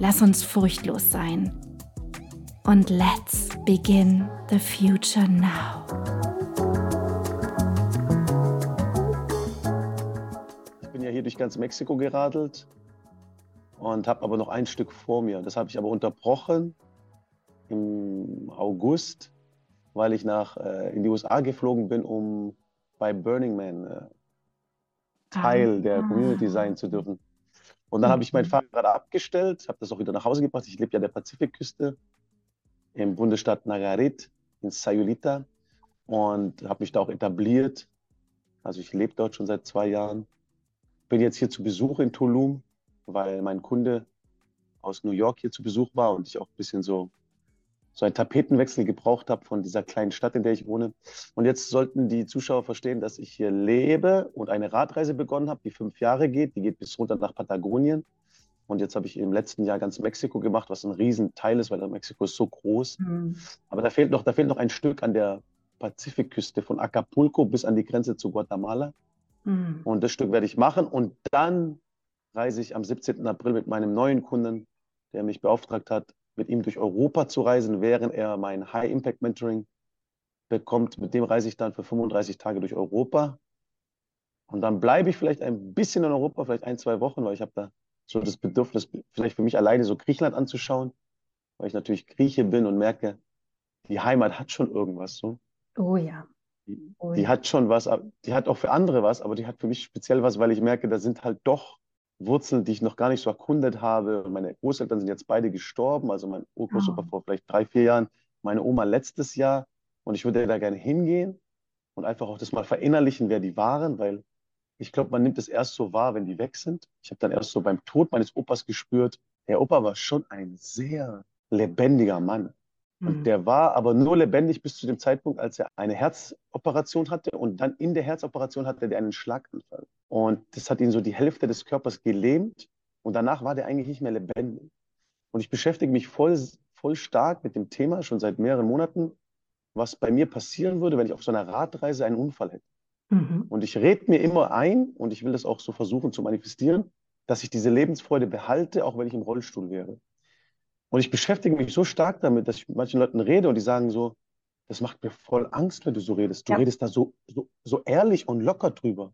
Lass uns furchtlos sein. Und let's begin the future now. Ich bin ja hier durch ganz Mexiko geradelt und habe aber noch ein Stück vor mir. Das habe ich aber unterbrochen im August, weil ich nach, äh, in die USA geflogen bin, um bei Burning Man äh, Teil ah. der Community sein zu dürfen. Und dann habe ich mein mhm. Fahrrad abgestellt, habe das auch wieder nach Hause gebracht. Ich lebe ja an der Pazifikküste im Bundesstaat Nagarit in Sayulita und habe mich da auch etabliert. Also ich lebe dort schon seit zwei Jahren. Bin jetzt hier zu Besuch in Tulum, weil mein Kunde aus New York hier zu Besuch war und ich auch ein bisschen so so einen Tapetenwechsel gebraucht habe von dieser kleinen Stadt, in der ich wohne. Und jetzt sollten die Zuschauer verstehen, dass ich hier lebe und eine Radreise begonnen habe, die fünf Jahre geht. Die geht bis runter nach Patagonien. Und jetzt habe ich im letzten Jahr ganz Mexiko gemacht, was ein Riesenteil ist, weil Mexiko ist so groß. Mhm. Aber da fehlt, noch, da fehlt noch ein Stück an der Pazifikküste von Acapulco bis an die Grenze zu Guatemala. Mhm. Und das Stück werde ich machen. Und dann reise ich am 17. April mit meinem neuen Kunden, der mich beauftragt hat, mit ihm durch Europa zu reisen, während er mein High Impact Mentoring bekommt. Mit dem reise ich dann für 35 Tage durch Europa. Und dann bleibe ich vielleicht ein bisschen in Europa, vielleicht ein, zwei Wochen, weil ich habe da so das Bedürfnis, vielleicht für mich alleine so Griechenland anzuschauen, weil ich natürlich Grieche bin und merke, die Heimat hat schon irgendwas so. Oh ja. Die, oh ja. die hat schon was, die hat auch für andere was, aber die hat für mich speziell was, weil ich merke, da sind halt doch Wurzeln, die ich noch gar nicht so erkundet habe. Meine Großeltern sind jetzt beide gestorben, also mein Urgroßopa oh. vor vielleicht drei, vier Jahren, meine Oma letztes Jahr. Und ich würde da gerne hingehen und einfach auch das mal verinnerlichen, wer die waren, weil ich glaube, man nimmt es erst so wahr, wenn die weg sind. Ich habe dann erst so beim Tod meines Opas gespürt, der Opa war schon ein sehr lebendiger Mann. Und mhm. der war aber nur lebendig bis zu dem Zeitpunkt, als er eine Herzoperation hatte und dann in der Herzoperation hatte er einen Schlaganfall. Und das hat ihn so die Hälfte des Körpers gelähmt und danach war der eigentlich nicht mehr lebendig. Und ich beschäftige mich voll, voll stark mit dem Thema schon seit mehreren Monaten, was bei mir passieren würde, wenn ich auf so einer Radreise einen Unfall hätte. Mhm. Und ich rede mir immer ein, und ich will das auch so versuchen zu manifestieren, dass ich diese Lebensfreude behalte, auch wenn ich im Rollstuhl wäre. Und ich beschäftige mich so stark damit, dass ich mit manchen Leuten rede und die sagen so, das macht mir voll Angst, wenn du so redest. Du ja. redest da so, so, so ehrlich und locker drüber.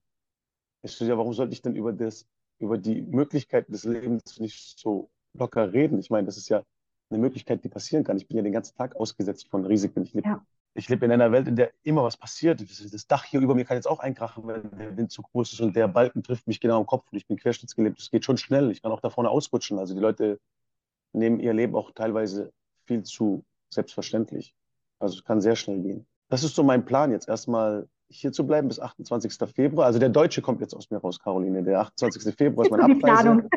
Ich so, ja, warum sollte ich denn über, das, über die Möglichkeiten des Lebens nicht so locker reden? Ich meine, das ist ja eine Möglichkeit, die passieren kann. Ich bin ja den ganzen Tag ausgesetzt von Risiken. Ich lebe ja. leb in einer Welt, in der immer was passiert. Das Dach hier über mir kann jetzt auch einkrachen, wenn der Wind zu groß ist und der Balken trifft mich genau am Kopf und ich bin querschnittsgelebt. Das geht schon schnell. Ich kann auch da vorne ausrutschen. Also die Leute nehmen ihr Leben auch teilweise viel zu selbstverständlich. Also es kann sehr schnell gehen. Das ist so mein Plan, jetzt erstmal hier zu bleiben bis 28. Februar. Also der Deutsche kommt jetzt aus mir raus, Caroline. Der 28. Februar ist meine Abreise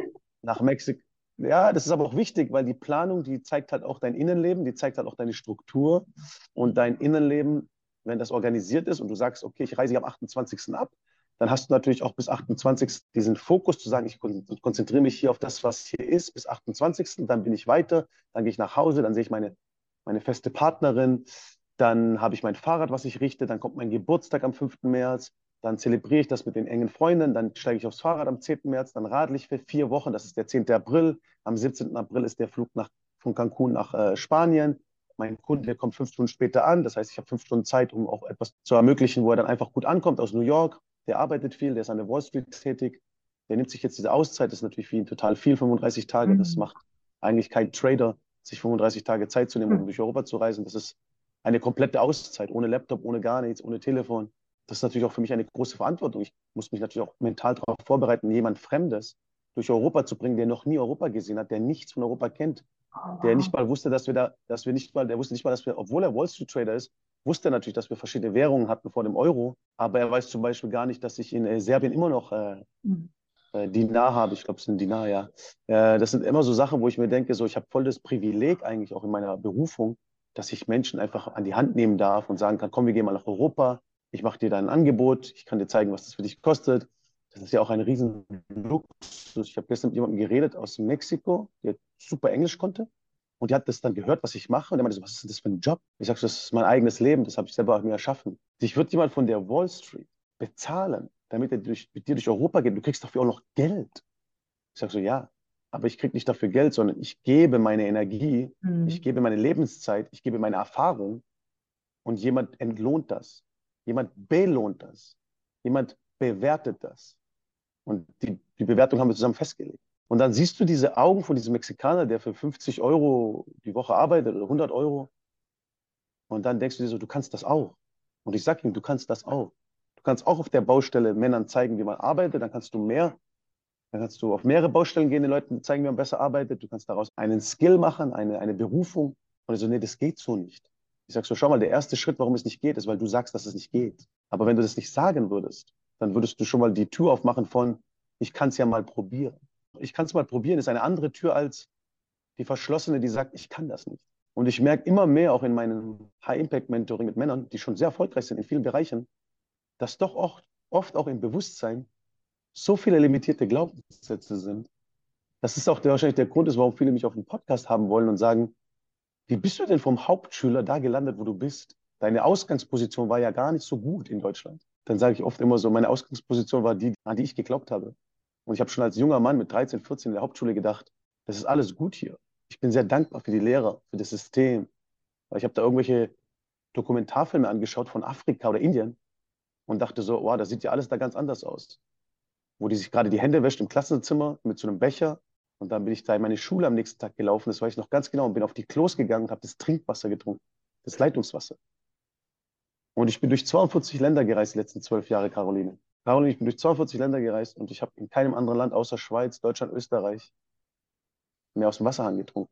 nach Mexiko. Ja, das ist aber auch wichtig, weil die Planung, die zeigt halt auch dein Innenleben, die zeigt halt auch deine Struktur und dein Innenleben, wenn das organisiert ist und du sagst, okay, ich reise am 28. ab, dann hast du natürlich auch bis 28. diesen Fokus zu sagen, ich konzentriere mich hier auf das, was hier ist, bis 28. Dann bin ich weiter, dann gehe ich nach Hause, dann sehe ich meine, meine feste Partnerin, dann habe ich mein Fahrrad, was ich richte, dann kommt mein Geburtstag am 5. März, dann zelebriere ich das mit den engen Freunden, dann steige ich aufs Fahrrad am 10. März, dann radle ich für vier Wochen, das ist der 10. April, am 17. April ist der Flug nach, von Cancun nach äh, Spanien. Mein Kunde kommt fünf Stunden später an, das heißt, ich habe fünf Stunden Zeit, um auch etwas zu ermöglichen, wo er dann einfach gut ankommt aus New York der arbeitet viel, der ist an der Wall Street tätig, der nimmt sich jetzt diese Auszeit, das ist natürlich für ihn total viel, 35 Tage, mhm. das macht eigentlich kein Trader sich 35 Tage Zeit zu nehmen, um hm. durch Europa zu reisen. Das ist eine komplette Auszeit, ohne Laptop, ohne gar nichts, ohne Telefon. Das ist natürlich auch für mich eine große Verantwortung. Ich muss mich natürlich auch mental darauf vorbereiten, jemand Fremdes durch Europa zu bringen, der noch nie Europa gesehen hat, der nichts von Europa kennt, oh, der nicht mal wusste, dass wir da, dass wir nicht mal, der wusste nicht mal, dass wir, obwohl er Wall Street Trader ist, wusste natürlich, dass wir verschiedene Währungen hatten vor dem Euro, aber er weiß zum Beispiel gar nicht, dass ich in äh, Serbien immer noch äh, mhm. äh, Dinar habe. Ich glaube, es sind Dinar, ja. Äh, das sind immer so Sachen, wo ich mir denke, so ich habe voll das Privileg eigentlich auch in meiner Berufung, dass ich Menschen einfach an die Hand nehmen darf und sagen kann, komm, wir gehen mal nach Europa, ich mache dir da ein Angebot, ich kann dir zeigen, was das für dich kostet. Das ist ja auch ein riesen Luxus. Ich habe gestern mit jemandem geredet aus Mexiko, der super Englisch konnte. Und die hat das dann gehört, was ich mache. Und er meinte so, was ist denn das für ein Job? Ich sage, das ist mein eigenes Leben, das habe ich selber mir erschaffen. Dich wird jemand von der Wall Street bezahlen, damit er durch, mit dir durch Europa geht. Du kriegst dafür auch noch Geld. Ich sage so, ja, aber ich kriege nicht dafür Geld, sondern ich gebe meine Energie, mhm. ich gebe meine Lebenszeit, ich gebe meine Erfahrung und jemand entlohnt das. Jemand belohnt das. Jemand bewertet das. Und die, die Bewertung haben wir zusammen festgelegt. Und dann siehst du diese Augen von diesem Mexikaner, der für 50 Euro die Woche arbeitet oder 100 Euro. Und dann denkst du dir so, du kannst das auch. Und ich sage ihm, du kannst das auch. Du kannst auch auf der Baustelle Männern zeigen, wie man arbeitet. Dann kannst du mehr, dann kannst du auf mehrere Baustellen gehen, den Leuten zeigen, wie man besser arbeitet. Du kannst daraus einen Skill machen, eine, eine Berufung. Und ich so, nee, das geht so nicht. Ich sage so, schau mal, der erste Schritt, warum es nicht geht, ist, weil du sagst, dass es nicht geht. Aber wenn du das nicht sagen würdest, dann würdest du schon mal die Tür aufmachen von, ich kann es ja mal probieren. Ich kann es mal probieren, ist eine andere Tür als die verschlossene, die sagt, ich kann das nicht. Und ich merke immer mehr auch in meinem High-Impact-Mentoring mit Männern, die schon sehr erfolgreich sind in vielen Bereichen, dass doch oft, oft auch im Bewusstsein so viele limitierte Glaubenssätze sind. Das ist auch der, wahrscheinlich der Grund ist, warum viele mich auf dem Podcast haben wollen und sagen, wie bist du denn vom Hauptschüler da gelandet, wo du bist? Deine Ausgangsposition war ja gar nicht so gut in Deutschland dann sage ich oft immer so, meine Ausgangsposition war die, an die ich geglaubt habe. Und ich habe schon als junger Mann mit 13, 14 in der Hauptschule gedacht, das ist alles gut hier. Ich bin sehr dankbar für die Lehrer, für das System. Weil ich habe da irgendwelche Dokumentarfilme angeschaut von Afrika oder Indien und dachte so, wow, das sieht ja alles da ganz anders aus. Wo die sich gerade die Hände wäscht im Klassenzimmer mit so einem Becher. Und dann bin ich da in meine Schule am nächsten Tag gelaufen, das weiß ich noch ganz genau, und bin auf die Klos gegangen und habe das Trinkwasser getrunken, das Leitungswasser. Und ich bin durch 42 Länder gereist die letzten zwölf Jahre, Caroline. Caroline, ich bin durch 42 Länder gereist und ich habe in keinem anderen Land außer Schweiz, Deutschland, Österreich mehr aus dem Wasserhahn getrunken.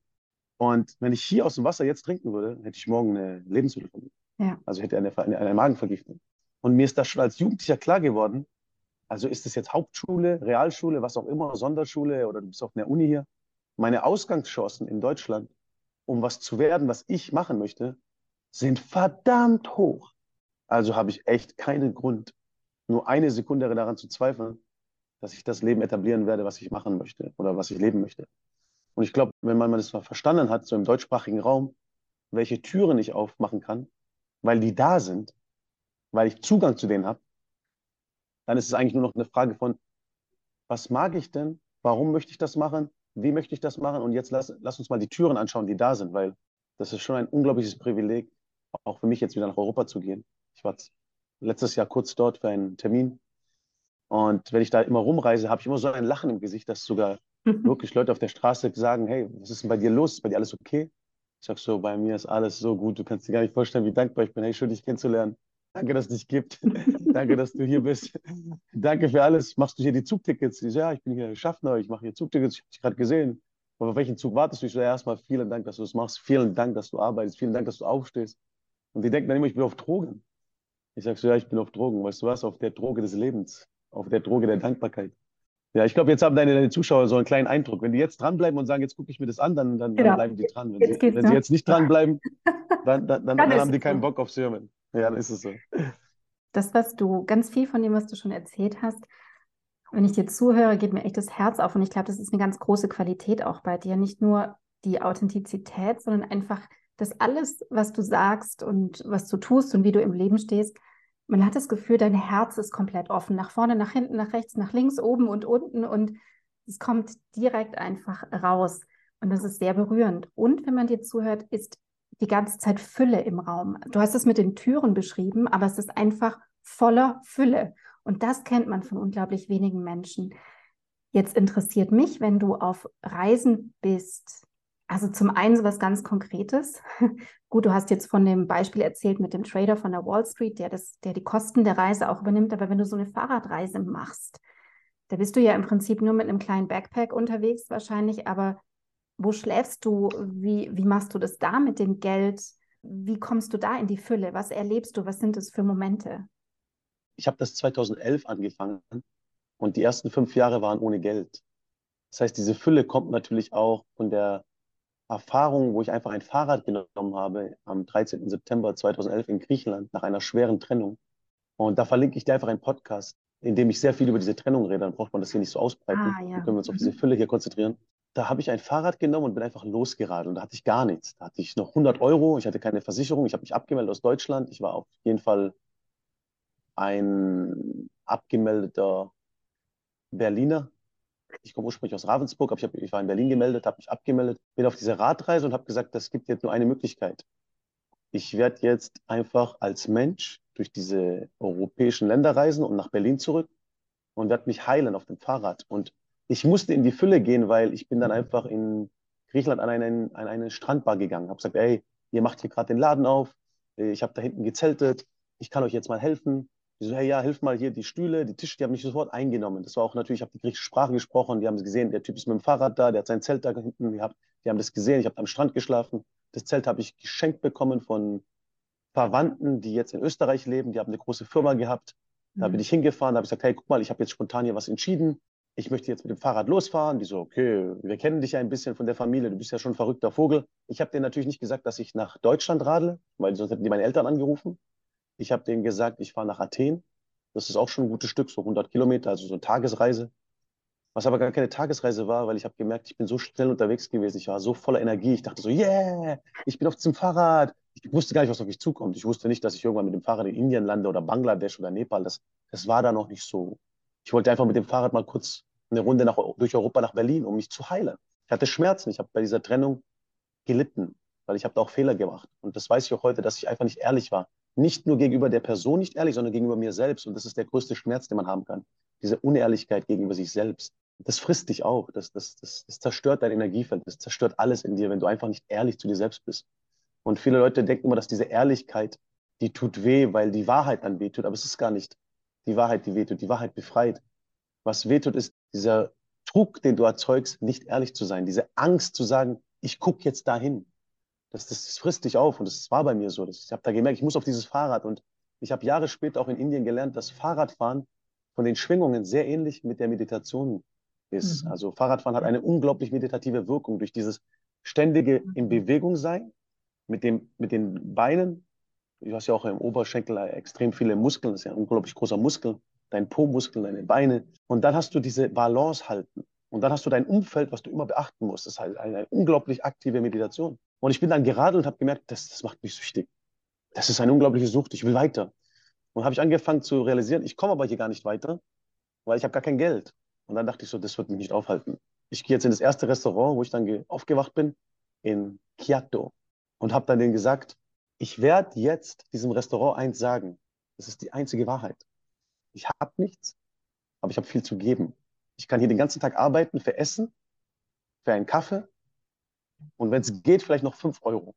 Und wenn ich hier aus dem Wasser jetzt trinken würde, hätte ich morgen eine Lebensmittelvergiftung. Ja. Also hätte eine, eine, eine Magenvergiftung. Und mir ist das schon als Jugendlicher klar geworden, also ist es jetzt Hauptschule, Realschule, was auch immer, Sonderschule oder du bist auf einer Uni hier. Meine Ausgangschancen in Deutschland, um was zu werden, was ich machen möchte, sind verdammt hoch. Also habe ich echt keinen Grund, nur eine Sekunde daran zu zweifeln, dass ich das Leben etablieren werde, was ich machen möchte oder was ich leben möchte. Und ich glaube, wenn man das mal verstanden hat, so im deutschsprachigen Raum, welche Türen ich aufmachen kann, weil die da sind, weil ich Zugang zu denen habe, dann ist es eigentlich nur noch eine Frage von, was mag ich denn? Warum möchte ich das machen? Wie möchte ich das machen? Und jetzt lass, lass uns mal die Türen anschauen, die da sind, weil das ist schon ein unglaubliches Privileg, auch für mich jetzt wieder nach Europa zu gehen ich war letztes Jahr kurz dort für einen Termin. Und wenn ich da immer rumreise, habe ich immer so ein Lachen im Gesicht, dass sogar wirklich Leute auf der Straße sagen, hey, was ist denn bei dir los? Ist bei dir alles okay? Ich sage so, bei mir ist alles so gut. Du kannst dir gar nicht vorstellen, wie dankbar ich bin. Hey, schön, dich kennenzulernen. Danke, dass es dich gibt. Danke, dass du hier bist. Danke für alles. Machst du hier die Zugtickets? Ich so, ja, ich bin hier Schaffner, ich mache hier Zugtickets. Ich habe dich gerade gesehen. Aber auf welchen Zug wartest du? Ich so, ja, erstmal vielen Dank, dass du es machst. Vielen Dank, dass du arbeitest. Vielen Dank, dass du aufstehst. Und die denken dann immer, ich bin auf Drogen. Ich sag so, ja, ich bin auf Drogen. Weißt du was? Auf der Droge des Lebens. Auf der Droge der Dankbarkeit. Ja, ich glaube, jetzt haben deine, deine Zuschauer so einen kleinen Eindruck. Wenn die jetzt dranbleiben und sagen, jetzt gucke ich mir das an, dann, dann, genau. dann bleiben die dran. Wenn, sie, wenn sie, jetzt nicht dranbleiben, dann, dann, dann, dann haben die keinen Bock auf Sermon. Ja, dann ist es so. Das, was du, ganz viel von dem, was du schon erzählt hast, wenn ich dir zuhöre, geht mir echt das Herz auf. Und ich glaube, das ist eine ganz große Qualität auch bei dir. Nicht nur die Authentizität, sondern einfach dass alles, was du sagst und was du tust und wie du im Leben stehst, man hat das Gefühl, dein Herz ist komplett offen, nach vorne, nach hinten, nach rechts, nach links, oben und unten und es kommt direkt einfach raus. Und das ist sehr berührend. Und wenn man dir zuhört, ist die ganze Zeit Fülle im Raum. Du hast es mit den Türen beschrieben, aber es ist einfach voller Fülle. Und das kennt man von unglaublich wenigen Menschen. Jetzt interessiert mich, wenn du auf Reisen bist, Also zum einen so was ganz Konkretes. Gut, du hast jetzt von dem Beispiel erzählt mit dem Trader von der Wall Street, der, das, der die Kosten der Reise auch übernimmt. Aber wenn du so eine Fahrradreise machst, da bist du ja im Prinzip nur mit einem kleinen Backpack unterwegs wahrscheinlich. Aber wo schläfst du? Wie, wie machst du das da mit dem Geld? Wie kommst du da in die Fülle? Was erlebst du? Was sind das für Momente? Ich habe das 2011 angefangen und die ersten fünf Jahre waren ohne Geld. Das heißt, diese Fülle kommt natürlich auch von der Erfahrung, wo ich einfach ein Fahrrad genommen habe am 13. September 2011 in Griechenland nach einer schweren Trennung. Und da verlinke ich dir einfach einen Podcast, in dem ich sehr viel über diese Trennung rede. Dann braucht man das hier nicht so ausbreiten. Ah, ja. Dann können wir uns auf diese mhm. Fülle hier konzentrieren. Da habe ich ein Fahrrad genommen und bin einfach losgeradelt. Und da hatte ich gar nichts. Da hatte ich noch 100 Euro. Ich hatte keine Versicherung. Ich habe mich abgemeldet aus Deutschland. Ich war auf jeden Fall ein abgemeldeter Berliner. Ich komme ursprünglich aus Ravensburg, aber ich, hab, ich war in Berlin gemeldet, habe mich abgemeldet, bin auf diese Radreise und habe gesagt, das gibt jetzt nur eine Möglichkeit. Ich werde jetzt einfach als Mensch durch diese europäischen Länder reisen und nach Berlin zurück und werde mich heilen auf dem Fahrrad. Und ich musste in die Fülle gehen, weil ich bin dann einfach in Griechenland an, einen, an eine Strandbar gegangen, habe gesagt, ey, ihr macht hier gerade den Laden auf, ich habe da hinten gezeltet, ich kann euch jetzt mal helfen. Die so, hey, ja, hilf mal hier die Stühle, die Tische, die haben mich sofort eingenommen. Das war auch natürlich, ich habe die griechische Sprache gesprochen, die haben gesehen, der Typ ist mit dem Fahrrad da, der hat sein Zelt da hinten gehabt, die haben das gesehen, ich habe am Strand geschlafen. Das Zelt habe ich geschenkt bekommen von Verwandten, die jetzt in Österreich leben, die haben eine große Firma gehabt. Da mhm. bin ich hingefahren, da habe ich gesagt, hey, guck mal, ich habe jetzt spontan hier was entschieden. Ich möchte jetzt mit dem Fahrrad losfahren. Die so, okay, wir kennen dich ja ein bisschen von der Familie, du bist ja schon ein verrückter Vogel. Ich habe denen natürlich nicht gesagt, dass ich nach Deutschland radle, weil sonst hätten die meine Eltern angerufen. Ich habe denen gesagt, ich fahre nach Athen. Das ist auch schon ein gutes Stück, so 100 Kilometer, also so eine Tagesreise. Was aber gar keine Tagesreise war, weil ich habe gemerkt, ich bin so schnell unterwegs gewesen. Ich war so voller Energie. Ich dachte so, yeah, ich bin auf diesem Fahrrad. Ich wusste gar nicht, was auf mich zukommt. Ich wusste nicht, dass ich irgendwann mit dem Fahrrad in Indien lande oder Bangladesch oder Nepal. Das, das war da noch nicht so. Ich wollte einfach mit dem Fahrrad mal kurz eine Runde nach, durch Europa nach Berlin, um mich zu heilen. Ich hatte Schmerzen. Ich habe bei dieser Trennung gelitten, weil ich habe da auch Fehler gemacht. Und das weiß ich auch heute, dass ich einfach nicht ehrlich war nicht nur gegenüber der Person nicht ehrlich, sondern gegenüber mir selbst. Und das ist der größte Schmerz, den man haben kann. Diese Unehrlichkeit gegenüber sich selbst. Das frisst dich auch. Das, das, das, das zerstört dein Energiefeld. Das zerstört alles in dir, wenn du einfach nicht ehrlich zu dir selbst bist. Und viele Leute denken immer, dass diese Ehrlichkeit, die tut weh, weil die Wahrheit dann wehtut. Aber es ist gar nicht die Wahrheit, die wehtut. Die Wahrheit befreit. Was wehtut, ist dieser Druck, den du erzeugst, nicht ehrlich zu sein. Diese Angst zu sagen, ich gucke jetzt dahin. Das, das, das frisst dich auf und das war bei mir so. Das, ich habe da gemerkt, ich muss auf dieses Fahrrad und ich habe Jahre später auch in Indien gelernt, dass Fahrradfahren von den Schwingungen sehr ähnlich mit der Meditation ist. Mhm. Also Fahrradfahren hat eine unglaublich meditative Wirkung durch dieses ständige in Bewegung sein mit, dem, mit den Beinen. Du hast ja auch im Oberschenkel extrem viele Muskeln, das ist ja ein unglaublich großer Muskel, dein Po-Muskel, deine Beine. Und dann hast du diese Balance halten. Und dann hast du dein Umfeld, was du immer beachten musst. Das ist halt eine, unglaublich aktive Meditation. Und ich bin dann geradelt und habe gemerkt, das, das macht mich süchtig. Das ist eine unglaubliche Sucht, ich will weiter. Und habe ich angefangen zu realisieren, ich komme aber hier gar nicht weiter, weil ich habe gar kein Geld. Und dann dachte ich so, das wird mich nicht aufhalten. Ich gehe jetzt in das erste Restaurant, wo ich dann aufgewacht bin, in Kyoto. Und habe dann denen gesagt, ich werde jetzt diesem Restaurant eins sagen. Das ist die einzige Wahrheit. Ich habe nichts, aber ich habe viel zu geben. Ich kann hier den ganzen Tag arbeiten für Essen, für einen Kaffee und wenn es geht, vielleicht noch 5 Euro.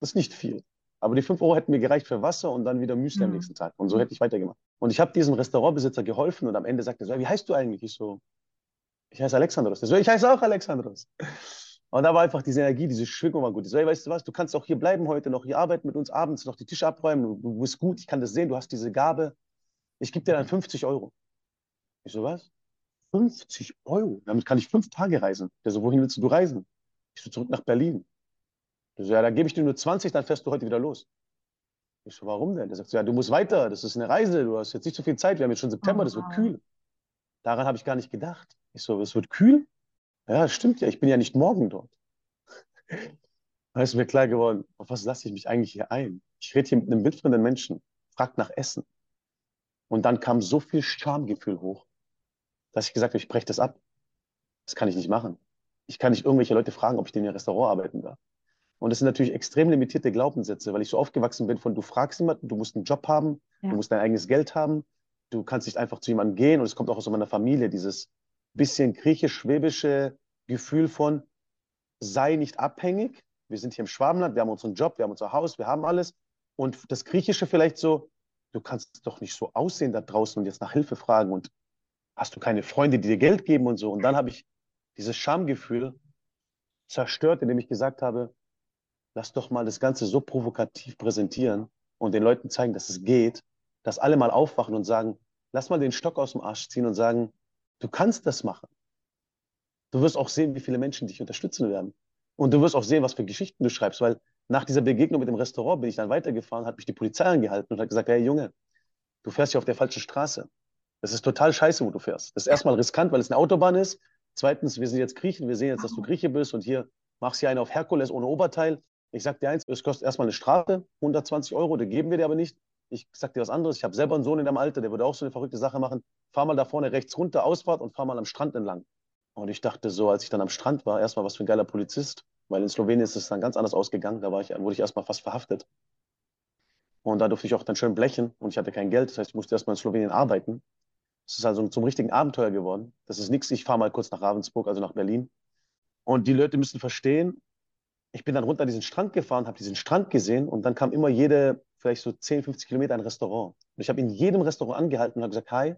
Das ist nicht viel. Aber die 5 Euro hätten mir gereicht für Wasser und dann wieder Müsli mhm. am nächsten Tag. Und so hätte ich weitergemacht. Und ich habe diesem Restaurantbesitzer geholfen und am Ende sagte er so, wie heißt du eigentlich? Ich so, ich heiße Alexandros. Der so, ich heiße auch Alexandros. Und da war einfach diese Energie, diese Schwingung war gut. Ich so, hey, weißt du was, du kannst auch hier bleiben heute, noch hier arbeiten mit uns abends, noch die Tische abräumen. Du, du bist gut, ich kann das sehen, du hast diese Gabe. Ich gebe dir dann 50 Euro. Ich so, was? 50 Euro? Damit kann ich fünf Tage reisen. Der so, wohin willst du reisen? Ich so, zurück nach Berlin. Der so, ja, da gebe ich dir nur 20, dann fährst du heute wieder los. Ich so, warum denn? Der sagt so, ja, du musst weiter, das ist eine Reise, du hast jetzt nicht so viel Zeit, wir haben jetzt schon September, das wird kühl. Daran habe ich gar nicht gedacht. Ich so, es wird kühl? Ja, stimmt ja, ich bin ja nicht morgen dort. Da ist mir klar geworden, auf was lasse ich mich eigentlich hier ein? Ich rede hier mit einem wildfremden Menschen, fragt nach Essen. Und dann kam so viel Schamgefühl hoch, dass ich gesagt habe, ich breche das ab. Das kann ich nicht machen ich kann nicht irgendwelche Leute fragen, ob ich in ihr Restaurant arbeiten darf. Und das sind natürlich extrem limitierte Glaubenssätze, weil ich so aufgewachsen bin von, du fragst jemanden, du musst einen Job haben, ja. du musst dein eigenes Geld haben, du kannst nicht einfach zu jemandem gehen. Und es kommt auch aus meiner Familie, dieses bisschen griechisch-schwäbische Gefühl von, sei nicht abhängig. Wir sind hier im Schwabenland, wir haben unseren Job, wir haben unser Haus, wir haben alles. Und das Griechische vielleicht so, du kannst doch nicht so aussehen da draußen und jetzt nach Hilfe fragen und hast du keine Freunde, die dir Geld geben und so. Und dann habe ich dieses Schamgefühl zerstört, indem ich gesagt habe, lass doch mal das Ganze so provokativ präsentieren und den Leuten zeigen, dass es geht, dass alle mal aufwachen und sagen, lass mal den Stock aus dem Arsch ziehen und sagen, du kannst das machen. Du wirst auch sehen, wie viele Menschen dich unterstützen werden. Und du wirst auch sehen, was für Geschichten du schreibst, weil nach dieser Begegnung mit dem Restaurant bin ich dann weitergefahren, hat mich die Polizei angehalten und hat gesagt, hey Junge, du fährst hier auf der falschen Straße. Das ist total scheiße, wo du fährst. Das ist erstmal riskant, weil es eine Autobahn ist. Zweitens, wir sind jetzt Griechen, wir sehen jetzt, dass du Grieche bist und hier machst du einen auf Herkules ohne Oberteil. Ich sag dir eins, es kostet erstmal eine Strafe, 120 Euro, die geben wir dir aber nicht. Ich sag dir was anderes, ich habe selber einen Sohn in deinem Alter, der würde auch so eine verrückte Sache machen. Fahr mal da vorne rechts runter, Ausfahrt und fahr mal am Strand entlang. Und ich dachte so, als ich dann am Strand war, erstmal was für ein geiler Polizist, weil in Slowenien ist es dann ganz anders ausgegangen. Da ich, wurde ich erstmal fast verhaftet. Und da durfte ich auch dann schön blechen und ich hatte kein Geld. Das heißt, ich musste erstmal in Slowenien arbeiten. Es ist also zum richtigen Abenteuer geworden. Das ist nichts, ich fahre mal kurz nach Ravensburg, also nach Berlin. Und die Leute müssen verstehen, ich bin dann runter an diesen Strand gefahren, habe diesen Strand gesehen und dann kam immer jede, vielleicht so 10, 50 Kilometer ein Restaurant. Und ich habe in jedem Restaurant angehalten und habe gesagt, hi,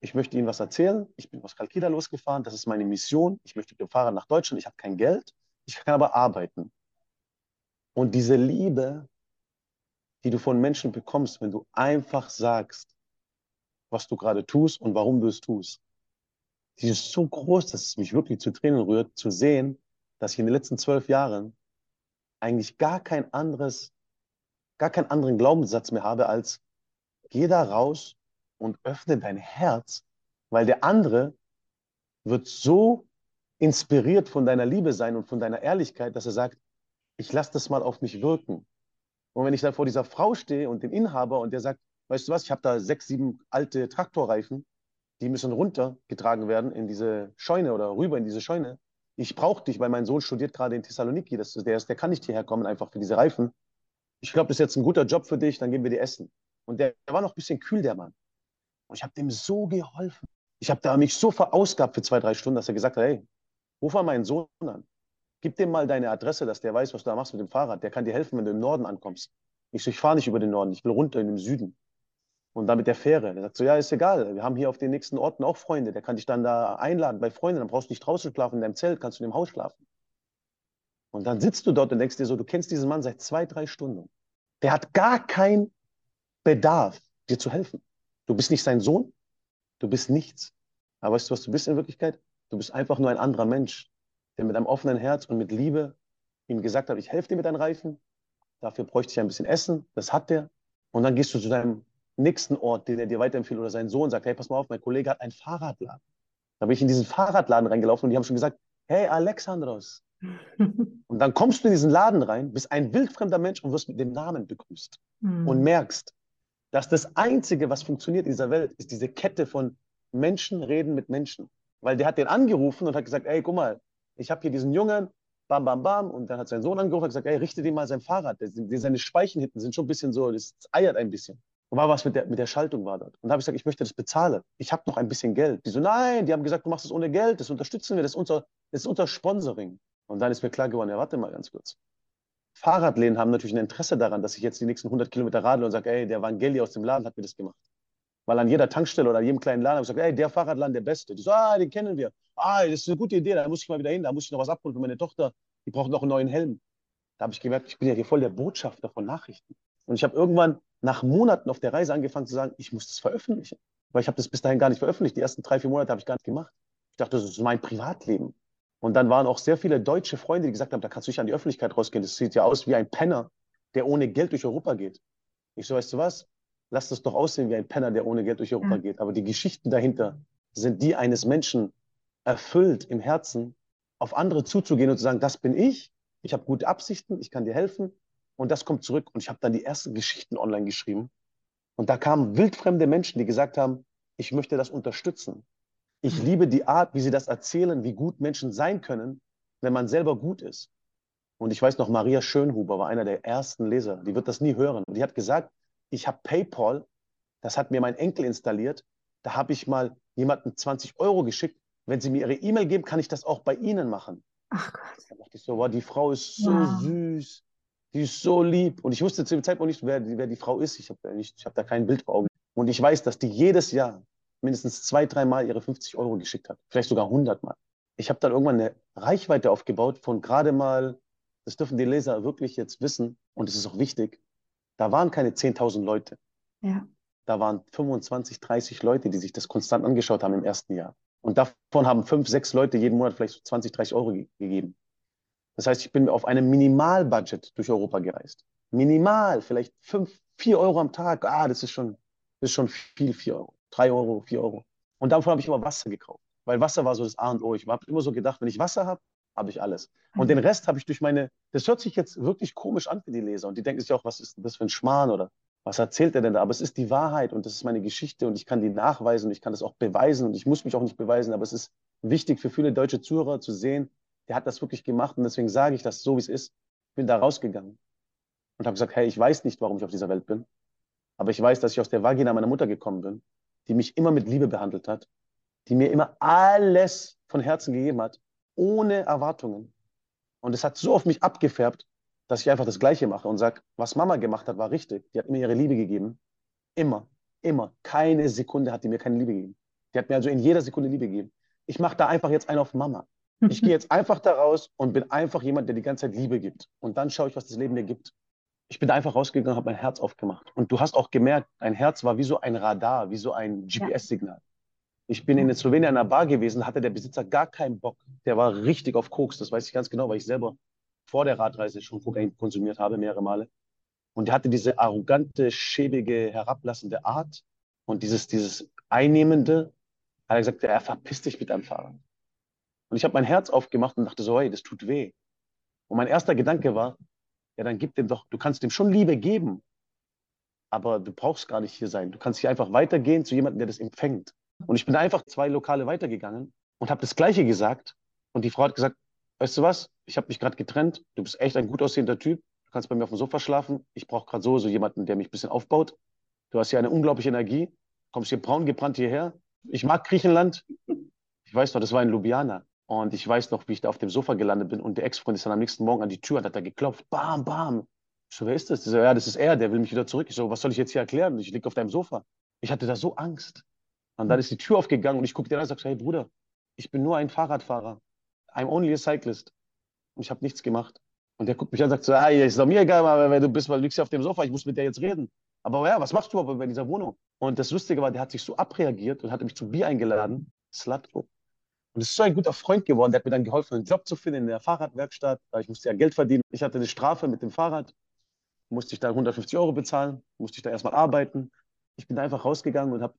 ich möchte Ihnen was erzählen. Ich bin aus Kalkida losgefahren, das ist meine Mission. Ich möchte mit dem Fahrrad nach Deutschland, ich habe kein Geld, ich kann aber arbeiten. Und diese Liebe, die du von Menschen bekommst, wenn du einfach sagst, was du gerade tust und warum du es tust, die ist so groß, dass es mich wirklich zu Tränen rührt, zu sehen, dass ich in den letzten zwölf Jahren eigentlich gar kein anderes, gar keinen anderen Glaubenssatz mehr habe, als geh da raus und öffne dein Herz, weil der andere wird so inspiriert von deiner Liebe sein und von deiner Ehrlichkeit, dass er sagt, ich lasse das mal auf mich wirken. Und wenn ich dann vor dieser Frau stehe und dem Inhaber und der sagt, weißt du was, ich habe da sechs, sieben alte Traktorreifen, die müssen runtergetragen werden in diese Scheune oder rüber in diese Scheune. Ich brauche dich, weil mein Sohn studiert gerade in Thessaloniki. Das, der, ist, der kann nicht hierher kommen, einfach für diese Reifen. Ich glaube, das ist jetzt ein guter Job für dich, dann geben wir dir Essen. Und der, der war noch ein bisschen kühl, der Mann. Und ich habe dem so geholfen. Ich habe mich so verausgabt für zwei, drei Stunden, dass er gesagt hat, hey, ruf mal meinen Sohn an. Gib dem mal deine Adresse, dass der weiß, was du da machst mit dem Fahrrad. Der kann dir helfen, wenn du im Norden ankommst. Ich so, ich fahre nicht über den Norden, ich will runter in den Süden. Und dann mit der Fähre. Der sagt so, ja, ist egal. Wir haben hier auf den nächsten Orten auch Freunde. Der kann dich dann da einladen bei Freunden. Dann brauchst du nicht draußen schlafen in deinem Zelt, kannst du in dem Haus schlafen. Und dann sitzt du dort und denkst dir so, du kennst diesen Mann seit zwei, drei Stunden. Der hat gar keinen Bedarf, dir zu helfen. Du bist nicht sein Sohn, du bist nichts. Aber weißt du, was du bist in Wirklichkeit? Du bist einfach nur ein anderer Mensch, der mit einem offenen Herz und mit Liebe ihm gesagt hat, ich helfe dir mit deinen Reifen, dafür bräuchte ich ein bisschen Essen, das hat der. Und dann gehst du zu deinem nächsten Ort, den er dir weiterempfiehlt, oder sein Sohn sagt, hey, pass mal auf, mein Kollege hat einen Fahrradladen. Da bin ich in diesen Fahrradladen reingelaufen und die haben schon gesagt, hey, Alexandros. und dann kommst du in diesen Laden rein, bist ein wildfremder Mensch und wirst mit dem Namen begrüßt. Mhm. Und merkst, dass das Einzige, was funktioniert in dieser Welt, ist diese Kette von Menschen reden mit Menschen. Weil der hat den angerufen und hat gesagt, ey, guck mal, ich habe hier diesen Jungen, bam, bam, bam. Und dann hat sein Sohn angerufen und gesagt, ey, richte dir mal sein Fahrrad. Seine Speichen hinten sind schon ein bisschen so, das eiert ein bisschen. Und war was mit der, mit der Schaltung war dort. Und da habe ich gesagt, ich möchte das bezahlen. Ich habe noch ein bisschen Geld. Die so, nein, die haben gesagt, du machst es ohne Geld, das unterstützen wir, das ist unser, das ist unser Sponsoring. Und dann ist mir klar geworden, ja, warte mal ganz kurz. Fahrradläden haben natürlich ein Interesse daran, dass ich jetzt die nächsten 100 Kilometer radle und sage, ey, der Vangeli aus dem Laden hat mir das gemacht. Weil an jeder Tankstelle oder jedem kleinen Laden habe ich gesagt, ey, der Fahrradladen, der Beste. Die so, ah, den kennen wir. Ah, das ist eine gute Idee, da muss ich mal wieder hin, da muss ich noch was abholen für meine Tochter. Die braucht noch einen neuen Helm. Da habe ich gemerkt, ich bin ja hier voll der Botschafter von Nachrichten. Und ich habe irgendwann nach Monaten auf der Reise angefangen zu sagen, ich muss das veröffentlichen. Weil ich habe das bis dahin gar nicht veröffentlicht. Die ersten drei, vier Monate habe ich gar nicht gemacht. Ich dachte, das ist mein Privatleben. Und dann waren auch sehr viele deutsche Freunde, die gesagt haben, da kannst du nicht an die Öffentlichkeit rausgehen. Das sieht ja aus wie ein Penner, der ohne Geld durch Europa geht. Ich so, weißt du was? Lass das doch aussehen wie ein Penner, der ohne Geld durch Europa mhm. geht. Aber die Geschichten dahinter sind die eines Menschen erfüllt im Herzen, auf andere zuzugehen und zu sagen, das bin ich, ich habe gute Absichten, ich kann dir helfen, und das kommt zurück. Und ich habe dann die ersten Geschichten online geschrieben. Und da kamen wildfremde Menschen, die gesagt haben, ich möchte das unterstützen. Ich mhm. liebe die Art, wie sie das erzählen, wie gut Menschen sein können, wenn man selber gut ist. Und ich weiß noch, Maria Schönhuber war einer der ersten Leser. Die wird das nie hören. Und die hat gesagt, ich habe PayPal, das hat mir mein Enkel installiert. Da habe ich mal jemandem 20 Euro geschickt. Wenn Sie mir Ihre E-Mail geben, kann ich das auch bei Ihnen machen. Ach Gott. Da dachte ich so, wow, die Frau ist so ja. süß, die ist so lieb. Und ich wusste zu dem Zeitpunkt nicht, wer, wer die Frau ist. Ich habe hab da kein Bild vor Augen. Und ich weiß, dass die jedes Jahr mindestens zwei, dreimal ihre 50 Euro geschickt hat. Vielleicht sogar 100 Mal. Ich habe dann irgendwann eine Reichweite aufgebaut von gerade mal, das dürfen die Leser wirklich jetzt wissen, und es ist auch wichtig, da waren keine 10.000 Leute. Ja. Da waren 25, 30 Leute, die sich das konstant angeschaut haben im ersten Jahr. Und davon haben fünf, sechs Leute jeden Monat vielleicht so 20, 30 Euro ge gegeben. Das heißt, ich bin auf einem Minimalbudget durch Europa gereist. Minimal, vielleicht fünf, vier Euro am Tag. Ah, das ist schon, das ist schon viel, vier Euro. Drei Euro, vier Euro. Und davon habe ich immer Wasser gekauft. Weil Wasser war so das A und O. Ich habe immer so gedacht, wenn ich Wasser habe, habe ich alles. Und den Rest habe ich durch meine, das hört sich jetzt wirklich komisch an für die Leser. Und die denken sich auch, was ist das für ein Schmarrn oder was erzählt er denn da? Aber es ist die Wahrheit und das ist meine Geschichte und ich kann die nachweisen und ich kann das auch beweisen und ich muss mich auch nicht beweisen, aber es ist wichtig für viele deutsche Zuhörer zu sehen, der hat das wirklich gemacht und deswegen sage ich das so, wie es ist. Ich bin da rausgegangen und habe gesagt, hey, ich weiß nicht, warum ich auf dieser Welt bin, aber ich weiß, dass ich aus der Vagina meiner Mutter gekommen bin, die mich immer mit Liebe behandelt hat, die mir immer alles von Herzen gegeben hat, ohne Erwartungen. Und es hat so auf mich abgefärbt, dass ich einfach das Gleiche mache und sage, was Mama gemacht hat, war richtig. Die hat mir ihre Liebe gegeben. Immer, immer. Keine Sekunde hat die mir keine Liebe gegeben. Die hat mir also in jeder Sekunde Liebe gegeben. Ich mache da einfach jetzt einen auf Mama. Ich gehe jetzt einfach da raus und bin einfach jemand, der die ganze Zeit Liebe gibt. Und dann schaue ich, was das Leben mir gibt. Ich bin da einfach rausgegangen, habe mein Herz aufgemacht. Und du hast auch gemerkt, dein Herz war wie so ein Radar, wie so ein GPS-Signal. Ich bin in Slowenien in einer Bar gewesen, hatte der Besitzer gar keinen Bock. Der war richtig auf Koks, das weiß ich ganz genau, weil ich selber vor der Radreise schon Kokain konsumiert habe, mehrere Male. Und er hatte diese arrogante, schäbige, herablassende Art und dieses, dieses Einnehmende. Hat er gesagt, er verpisst dich mit deinem Fahrer. Und ich habe mein Herz aufgemacht und dachte so, hey, das tut weh. Und mein erster Gedanke war, ja, dann gib dem doch, du kannst dem schon Liebe geben, aber du brauchst gar nicht hier sein. Du kannst hier einfach weitergehen zu jemandem, der das empfängt. Und ich bin einfach zwei Lokale weitergegangen und habe das Gleiche gesagt. Und die Frau hat gesagt, weißt du was, ich habe mich gerade getrennt, du bist echt ein gut aussehender Typ, du kannst bei mir auf dem Sofa schlafen, ich brauche gerade so, so jemanden, der mich ein bisschen aufbaut. Du hast hier eine unglaubliche Energie, kommst hier braun gebrannt hierher. Ich mag Griechenland. Ich weiß noch, das war in Ljubljana. Und ich weiß noch, wie ich da auf dem Sofa gelandet bin und der Ex-Freund ist dann am nächsten Morgen an die Tür und hat da geklopft. Bam, bam. Ich so, wer ist das? so, ja, das ist er, der will mich wieder zurück. Ich so, was soll ich jetzt hier erklären? Ich liege auf deinem Sofa. Ich hatte da so Angst. Und dann ist die Tür aufgegangen und ich gucke dir an und sage, hey Bruder, ich bin nur ein Fahrradfahrer. I'm only a cyclist. Und ich habe nichts gemacht. Und der guckt mich an und sagt so, hey, ist doch mir egal, wenn du bist, weil du liegst ja auf dem Sofa, ich muss mit der jetzt reden. Aber ja, was machst du aber bei dieser Wohnung? Und das Lustige war, der hat sich so abreagiert und hatte mich zum Bier eingeladen. Slatko. Und ist so ein guter Freund geworden. Der hat mir dann geholfen, einen Job zu finden in der Fahrradwerkstatt. Ich musste ja Geld verdienen. Ich hatte eine Strafe mit dem Fahrrad. Musste ich da 150 Euro bezahlen. Musste ich da erstmal arbeiten. Ich bin da einfach rausgegangen und habe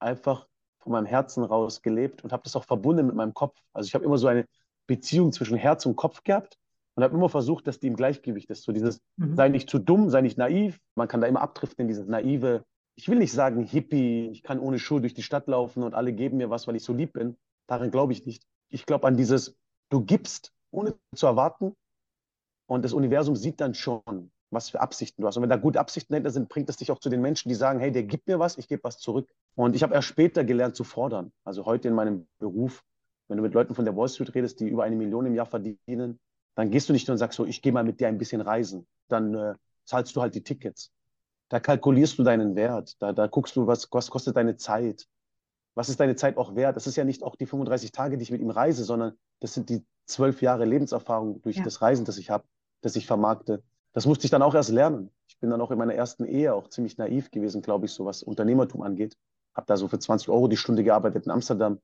einfach von meinem Herzen raus gelebt und habe das auch verbunden mit meinem Kopf. Also ich habe immer so eine Beziehung zwischen Herz und Kopf gehabt und habe immer versucht, dass die im Gleichgewicht ist. So dieses, mhm. sei nicht zu dumm, sei nicht naiv. Man kann da immer abdriften in dieses naive, ich will nicht sagen Hippie, ich kann ohne Schuhe durch die Stadt laufen und alle geben mir was, weil ich so lieb bin. Daran glaube ich nicht. Ich glaube an dieses, du gibst, ohne zu erwarten und das Universum sieht dann schon, was für Absichten du hast. Und wenn da gute Absichten dahinter sind, bringt es dich auch zu den Menschen, die sagen, hey, der gibt mir was, ich gebe was zurück. Und ich habe erst später gelernt zu fordern. Also heute in meinem Beruf, wenn du mit Leuten von der Wall Street redest, die über eine Million im Jahr verdienen, dann gehst du nicht nur und sagst so, ich gehe mal mit dir ein bisschen reisen. Dann äh, zahlst du halt die Tickets. Da kalkulierst du deinen Wert. Da, da guckst du, was, was kostet deine Zeit. Was ist deine Zeit auch wert? Das ist ja nicht auch die 35 Tage, die ich mit ihm reise, sondern das sind die zwölf Jahre Lebenserfahrung durch ja. das Reisen, das ich habe, das ich vermarkte das musste ich dann auch erst lernen. Ich bin dann auch in meiner ersten Ehe auch ziemlich naiv gewesen, glaube ich, so was Unternehmertum angeht. Habe da so für 20 Euro die Stunde gearbeitet in Amsterdam.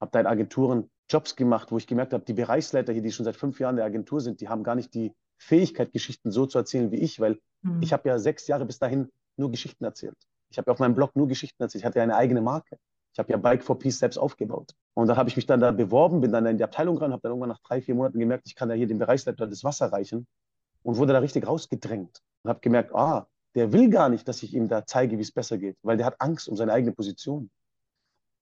Habe da in Agenturen Jobs gemacht, wo ich gemerkt habe, die Bereichsleiter hier, die schon seit fünf Jahren in der Agentur sind, die haben gar nicht die Fähigkeit, Geschichten so zu erzählen wie ich, weil mhm. ich habe ja sechs Jahre bis dahin nur Geschichten erzählt. Ich habe ja auf meinem Blog nur Geschichten erzählt. Ich hatte ja eine eigene Marke. Ich habe ja Bike for Peace selbst aufgebaut. Und dann habe ich mich dann da beworben, bin dann in die Abteilung rein, habe dann irgendwann nach drei, vier Monaten gemerkt, ich kann ja hier dem Bereichsleiter das Wasser reichen und wurde da richtig rausgedrängt und habe gemerkt, ah, der will gar nicht, dass ich ihm da zeige, wie es besser geht, weil der hat Angst um seine eigene Position.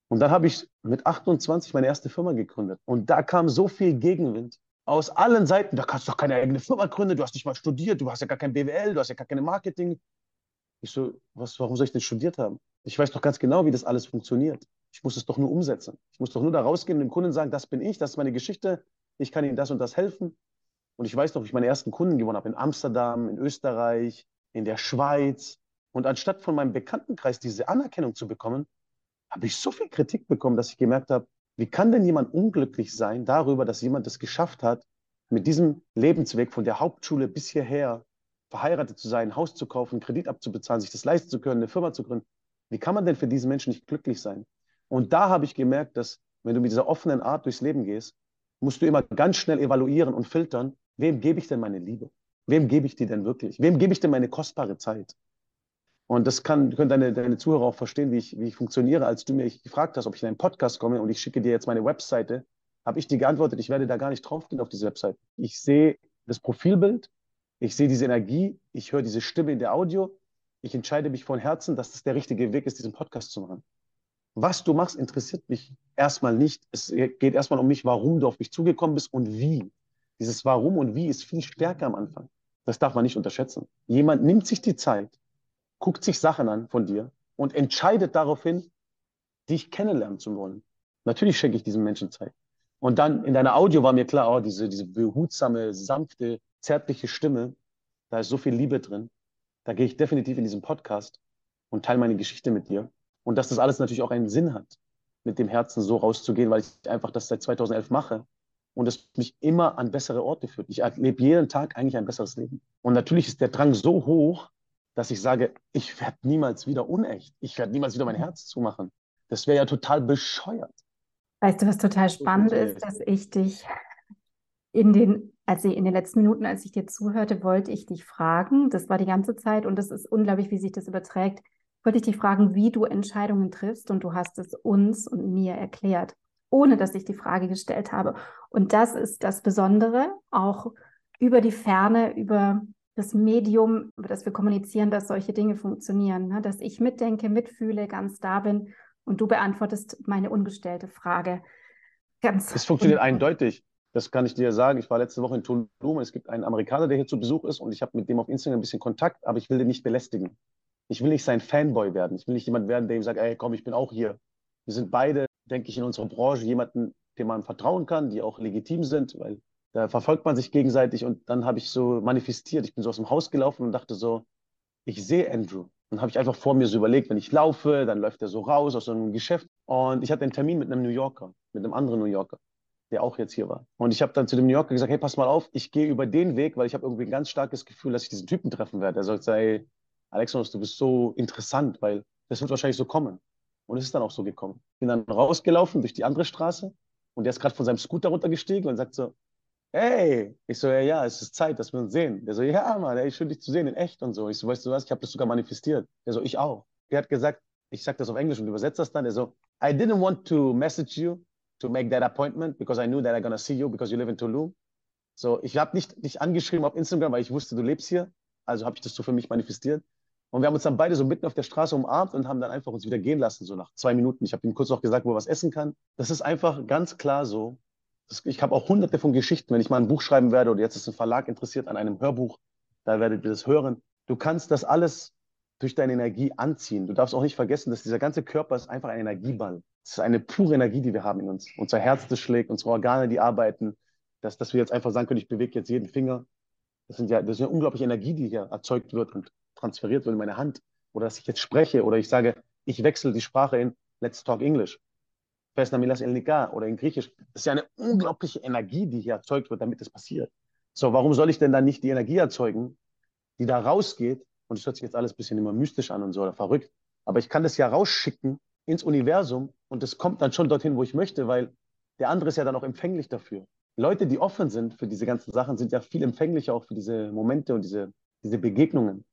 Und dann habe ich mit 28 meine erste Firma gegründet und da kam so viel Gegenwind aus allen Seiten. Da kannst du doch keine eigene Firma gründen, du hast nicht mal studiert, du hast ja gar kein BWL, du hast ja gar keine Marketing. Ich so, was, warum soll ich denn studiert haben? Ich weiß doch ganz genau, wie das alles funktioniert. Ich muss es doch nur umsetzen. Ich muss doch nur da rausgehen und dem Kunden sagen, das bin ich, das ist meine Geschichte, ich kann Ihnen das und das helfen. Und ich weiß noch, wie ich meine ersten Kunden gewonnen habe in Amsterdam, in Österreich, in der Schweiz. Und anstatt von meinem Bekanntenkreis diese Anerkennung zu bekommen, habe ich so viel Kritik bekommen, dass ich gemerkt habe, wie kann denn jemand unglücklich sein darüber, dass jemand es geschafft hat, mit diesem Lebensweg von der Hauptschule bis hierher verheiratet zu sein, ein Haus zu kaufen, Kredit abzubezahlen, sich das leisten zu können, eine Firma zu gründen. Wie kann man denn für diesen Menschen nicht glücklich sein? Und da habe ich gemerkt, dass wenn du mit dieser offenen Art durchs Leben gehst, musst du immer ganz schnell evaluieren und filtern, wem gebe ich denn meine Liebe? Wem gebe ich die denn wirklich? Wem gebe ich denn meine kostbare Zeit? Und das kann, können deine, deine Zuhörer auch verstehen, wie ich, wie ich funktioniere. Als du mich gefragt hast, ob ich in einen Podcast komme und ich schicke dir jetzt meine Webseite, habe ich dir geantwortet, ich werde da gar nicht draufgehen auf diese Webseite. Ich sehe das Profilbild, ich sehe diese Energie, ich höre diese Stimme in der Audio, ich entscheide mich von Herzen, dass das der richtige Weg ist, diesen Podcast zu machen. Was du machst, interessiert mich erstmal nicht. Es geht erstmal um mich, warum du auf mich zugekommen bist und wie. Dieses Warum und Wie ist viel stärker am Anfang. Das darf man nicht unterschätzen. Jemand nimmt sich die Zeit, guckt sich Sachen an von dir und entscheidet daraufhin, dich kennenlernen zu wollen. Natürlich schenke ich diesem Menschen Zeit. Und dann in deiner Audio war mir klar, oh, diese, diese behutsame, sanfte, zärtliche Stimme, da ist so viel Liebe drin. Da gehe ich definitiv in diesen Podcast und teile meine Geschichte mit dir. Und dass das alles natürlich auch einen Sinn hat, mit dem Herzen so rauszugehen, weil ich einfach das seit 2011 mache und es mich immer an bessere Orte führt. Ich erlebe jeden Tag eigentlich ein besseres Leben. Und natürlich ist der Drang so hoch, dass ich sage, ich werde niemals wieder unecht. Ich werde niemals wieder mein Herz zumachen. Das wäre ja total bescheuert. Weißt du, was total spannend ist, dass ich dich in den, also in den letzten Minuten, als ich dir zuhörte, wollte ich dich fragen, das war die ganze Zeit und das ist unglaublich, wie sich das überträgt, wollte ich dich fragen, wie du Entscheidungen triffst und du hast es uns und mir erklärt, ohne dass ich die Frage gestellt habe. Und das ist das Besondere, auch über die Ferne, über das Medium, über das wir kommunizieren, dass solche Dinge funktionieren, ne? dass ich mitdenke, mitfühle, ganz da bin und du beantwortest meine ungestellte Frage. Ganz es funktioniert eindeutig. Das kann ich dir sagen. Ich war letzte Woche in Tulum es gibt einen Amerikaner, der hier zu Besuch ist und ich habe mit dem auf Instagram ein bisschen Kontakt, aber ich will den nicht belästigen. Ich will nicht sein Fanboy werden. Ich will nicht jemand werden, der ihm sagt, ey, komm, ich bin auch hier. Wir sind beide, denke ich, in unserer Branche jemanden, dem man vertrauen kann, die auch legitim sind, weil da verfolgt man sich gegenseitig und dann habe ich so manifestiert. Ich bin so aus dem Haus gelaufen und dachte so, ich sehe Andrew. Und habe ich einfach vor mir so überlegt, wenn ich laufe, dann läuft er so raus aus so einem Geschäft. Und ich hatte einen Termin mit einem New Yorker, mit einem anderen New Yorker, der auch jetzt hier war. Und ich habe dann zu dem New Yorker gesagt, hey, pass mal auf, ich gehe über den Weg, weil ich habe irgendwie ein ganz starkes Gefühl, dass ich diesen Typen treffen werde. Er sagt, hey, Alexandros, du bist so interessant, weil das wird wahrscheinlich so kommen. Und es ist dann auch so gekommen. Bin dann rausgelaufen durch die andere Straße und der ist gerade von seinem Scooter runtergestiegen und sagt so, hey, ich so, ja, ja, es ist Zeit, dass wir uns sehen. Der so, ja, Mann, ey, schön dich zu sehen in echt und so. Ich so, weißt du was, ich habe das sogar manifestiert. Der so, ich auch. Der hat gesagt, ich sag das auf Englisch und übersetze das dann. Der so, I didn't want to message you to make that appointment because I knew that I'm gonna see you because you live in Tulum. So, ich habe nicht dich angeschrieben auf Instagram, weil ich wusste, du lebst hier. Also habe ich das so für mich manifestiert. Und wir haben uns dann beide so mitten auf der Straße umarmt und haben dann einfach uns wieder gehen lassen, so nach zwei Minuten. Ich habe ihm kurz noch gesagt, wo er was essen kann. Das ist einfach ganz klar so. Ich habe auch hunderte von Geschichten, wenn ich mal ein Buch schreiben werde oder jetzt ist ein Verlag interessiert an einem Hörbuch, da werdet ihr das hören. Du kannst das alles durch deine Energie anziehen. Du darfst auch nicht vergessen, dass dieser ganze Körper ist einfach ein Energieball. Es ist eine pure Energie, die wir haben in uns. Unser Herz, das schlägt, unsere Organe, die arbeiten. Dass, dass wir jetzt einfach sagen können, ich bewege jetzt jeden Finger. Das, sind ja, das ist eine unglaubliche Energie, die hier erzeugt wird und transferiert wird in meine Hand oder dass ich jetzt spreche oder ich sage, ich wechsle die Sprache in Let's Talk English. Milas Elnika oder in Griechisch. Das ist ja eine unglaubliche Energie, die hier erzeugt wird, damit das passiert. So, warum soll ich denn dann nicht die Energie erzeugen, die da rausgeht? Und das hört sich jetzt alles ein bisschen immer mystisch an und so oder verrückt. Aber ich kann das ja rausschicken ins Universum und das kommt dann schon dorthin, wo ich möchte, weil der andere ist ja dann auch empfänglich dafür. Leute, die offen sind für diese ganzen Sachen, sind ja viel empfänglicher auch für diese Momente und diese, diese Begegnungen.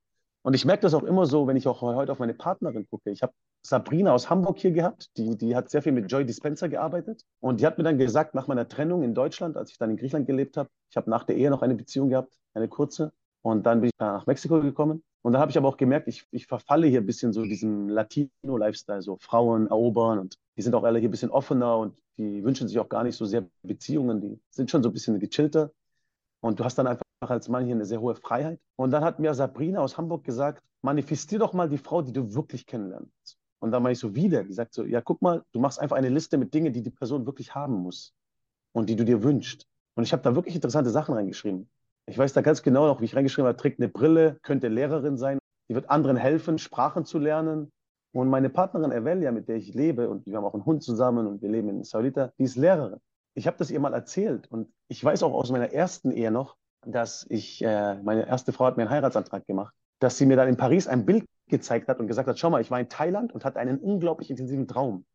Und ich merke das auch immer so, wenn ich auch heute auf meine Partnerin gucke. Ich habe Sabrina aus Hamburg hier gehabt, die, die hat sehr viel mit Joy Dispenza gearbeitet. Und die hat mir dann gesagt, nach meiner Trennung in Deutschland, als ich dann in Griechenland gelebt habe, ich habe nach der Ehe noch eine Beziehung gehabt, eine kurze. Und dann bin ich nach Mexiko gekommen. Und dann habe ich aber auch gemerkt, ich, ich verfalle hier ein bisschen so diesem Latino-Lifestyle, so Frauen erobern und die sind auch alle hier ein bisschen offener und die wünschen sich auch gar nicht so sehr Beziehungen, die sind schon so ein bisschen gechillter. Und du hast dann einfach als Mann hier eine sehr hohe Freiheit. Und dann hat mir Sabrina aus Hamburg gesagt, manifestier doch mal die Frau, die du wirklich kennenlernst. Und dann war ich so, wieder. Die sagt so, ja, guck mal, du machst einfach eine Liste mit Dingen, die die Person wirklich haben muss und die du dir wünschst. Und ich habe da wirklich interessante Sachen reingeschrieben. Ich weiß da ganz genau noch, wie ich reingeschrieben habe, trägt eine Brille, könnte Lehrerin sein, die wird anderen helfen, Sprachen zu lernen. Und meine Partnerin Evelia, mit der ich lebe, und wir haben auch einen Hund zusammen und wir leben in Saulita, die ist Lehrerin. Ich habe das ihr mal erzählt und ich weiß auch aus meiner ersten Ehe noch, dass ich, äh, meine erste Frau hat mir einen Heiratsantrag gemacht, dass sie mir dann in Paris ein Bild gezeigt hat und gesagt hat, schau mal, ich war in Thailand und hatte einen unglaublich intensiven Traum.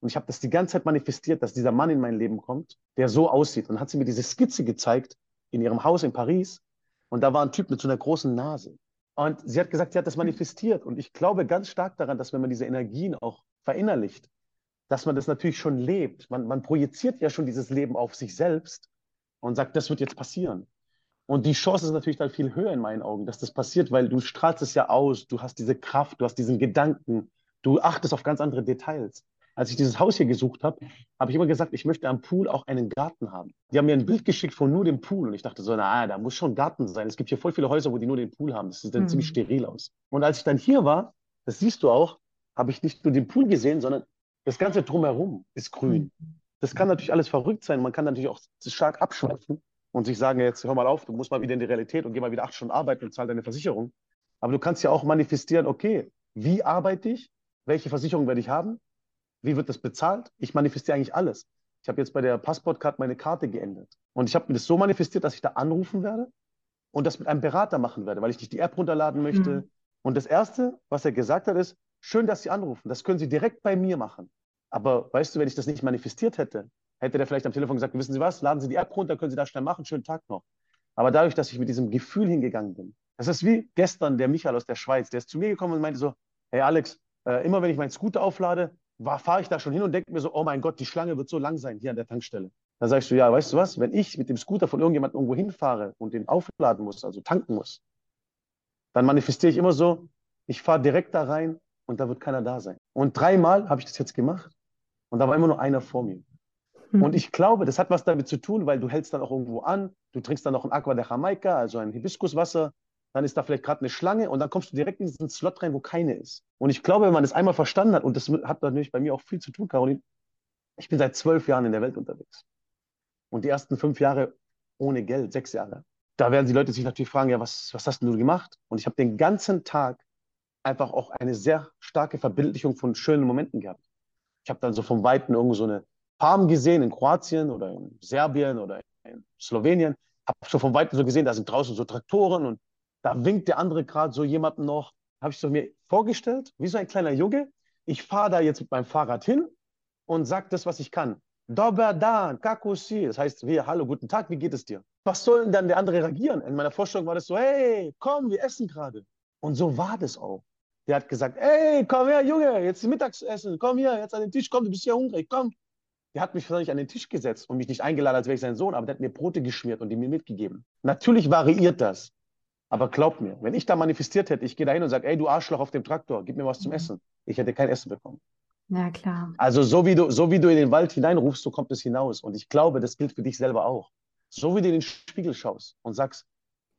Und ich habe das die ganze Zeit manifestiert, dass dieser Mann in mein Leben kommt, der so aussieht. Und dann hat sie mir diese Skizze gezeigt in ihrem Haus in Paris. Und da war ein Typ mit so einer großen Nase. Und sie hat gesagt, sie hat das manifestiert. Und ich glaube ganz stark daran, dass wenn man diese Energien auch verinnerlicht, dass man das natürlich schon lebt. Man, man projiziert ja schon dieses Leben auf sich selbst und sagt, das wird jetzt passieren. Und die Chance ist natürlich dann viel höher in meinen Augen, dass das passiert, weil du strahlst es ja aus, du hast diese Kraft, du hast diesen Gedanken, du achtest auf ganz andere Details als ich dieses Haus hier gesucht habe, habe ich immer gesagt, ich möchte am Pool auch einen Garten haben. Die haben mir ein Bild geschickt von nur dem Pool und ich dachte so, na, da muss schon Garten sein. Es gibt hier voll viele Häuser, wo die nur den Pool haben. Das sieht dann mhm. ziemlich steril aus. Und als ich dann hier war, das siehst du auch, habe ich nicht nur den Pool gesehen, sondern das ganze drumherum ist grün. Mhm. Das kann natürlich alles verrückt sein. Man kann natürlich auch stark abschweifen und sich sagen, jetzt hör mal auf, du musst mal wieder in die Realität und geh mal wieder acht Stunden arbeiten und zahl deine Versicherung. Aber du kannst ja auch manifestieren, okay, wie arbeite ich? Welche Versicherung werde ich haben? Wie wird das bezahlt? Ich manifestiere eigentlich alles. Ich habe jetzt bei der Passportcard meine Karte geändert. Und ich habe mir das so manifestiert, dass ich da anrufen werde und das mit einem Berater machen werde, weil ich nicht die App runterladen möchte. Mhm. Und das Erste, was er gesagt hat, ist, schön, dass Sie anrufen. Das können Sie direkt bei mir machen. Aber weißt du, wenn ich das nicht manifestiert hätte, hätte der vielleicht am Telefon gesagt, wissen Sie was, laden Sie die App runter, können Sie da schnell machen, schönen Tag noch. Aber dadurch, dass ich mit diesem Gefühl hingegangen bin, das ist wie gestern der Michael aus der Schweiz, der ist zu mir gekommen und meinte so, hey Alex, äh, immer wenn ich meinen Scooter auflade, fahre ich da schon hin und denke mir so, oh mein Gott, die Schlange wird so lang sein hier an der Tankstelle. Da sagst du, ja, weißt du was, wenn ich mit dem Scooter von irgendjemandem irgendwo hinfahre und den aufladen muss, also tanken muss, dann manifestiere ich immer so, ich fahre direkt da rein und da wird keiner da sein. Und dreimal habe ich das jetzt gemacht und da war immer nur einer vor mir. Mhm. Und ich glaube, das hat was damit zu tun, weil du hältst dann auch irgendwo an, du trinkst dann noch ein Aqua de Jamaica, also ein Hibiskuswasser, dann ist da vielleicht gerade eine Schlange und dann kommst du direkt in diesen Slot rein, wo keine ist. Und ich glaube, wenn man das einmal verstanden hat, und das hat natürlich bei mir auch viel zu tun, Caroline, ich bin seit zwölf Jahren in der Welt unterwegs. Und die ersten fünf Jahre ohne Geld, sechs Jahre. Da werden die Leute sich natürlich fragen, ja, was, was hast du gemacht? Und ich habe den ganzen Tag einfach auch eine sehr starke Verbildlichung von schönen Momenten gehabt. Ich habe dann so vom Weiten irgendwo so eine Palm gesehen in Kroatien oder in Serbien oder in Slowenien. Habe schon vom Weiten so gesehen, da sind draußen so Traktoren und da winkt der andere gerade so jemanden noch. Habe ich so mir vorgestellt, wie so ein kleiner Junge. Ich fahre da jetzt mit meinem Fahrrad hin und sage das, was ich kann. Dober da, kakusi. Das heißt, wir, hallo, guten Tag, wie geht es dir? Was soll denn dann der andere reagieren? In meiner Vorstellung war das so, hey, komm, wir essen gerade. Und so war das auch. Der hat gesagt, hey, komm her, Junge, jetzt Mittagessen, komm hier, jetzt an den Tisch, komm, du bist ja hungrig, komm. Der hat mich vielleicht an den Tisch gesetzt und mich nicht eingeladen, als wäre ich sein Sohn, aber der hat mir Brote geschmiert und die mir mitgegeben. Natürlich variiert das. Aber glaub mir, wenn ich da manifestiert hätte, ich gehe da hin und sage, ey, du Arschloch auf dem Traktor, gib mir was zum mhm. Essen. Ich hätte kein Essen bekommen. Ja, klar. Also so wie, du, so wie du in den Wald hineinrufst, so kommt es hinaus. Und ich glaube, das gilt für dich selber auch. So wie du in den Spiegel schaust und sagst,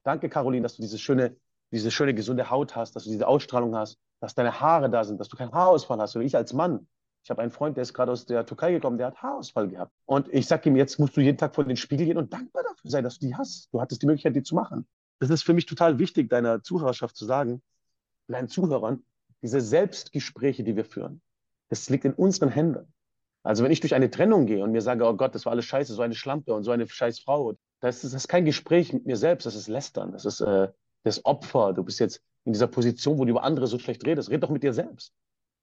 danke Caroline, dass du diese schöne, diese schöne gesunde Haut hast, dass du diese Ausstrahlung hast, dass deine Haare da sind, dass du keinen Haarausfall hast. Oder ich als Mann. Ich habe einen Freund, der ist gerade aus der Türkei gekommen, der hat Haarausfall gehabt. Und ich sage ihm, jetzt musst du jeden Tag vor den Spiegel gehen und dankbar dafür sein, dass du die hast. Du hattest die Möglichkeit, die zu machen das ist für mich total wichtig, deiner Zuhörerschaft zu sagen, deinen Zuhörern, diese Selbstgespräche, die wir führen, das liegt in unseren Händen. Also wenn ich durch eine Trennung gehe und mir sage, oh Gott, das war alles scheiße, so eine Schlampe und so eine scheiß Frau, das ist, das ist kein Gespräch mit mir selbst, das ist Lästern, das ist äh, das Opfer. Du bist jetzt in dieser Position, wo du über andere so schlecht redest. Red doch mit dir selbst.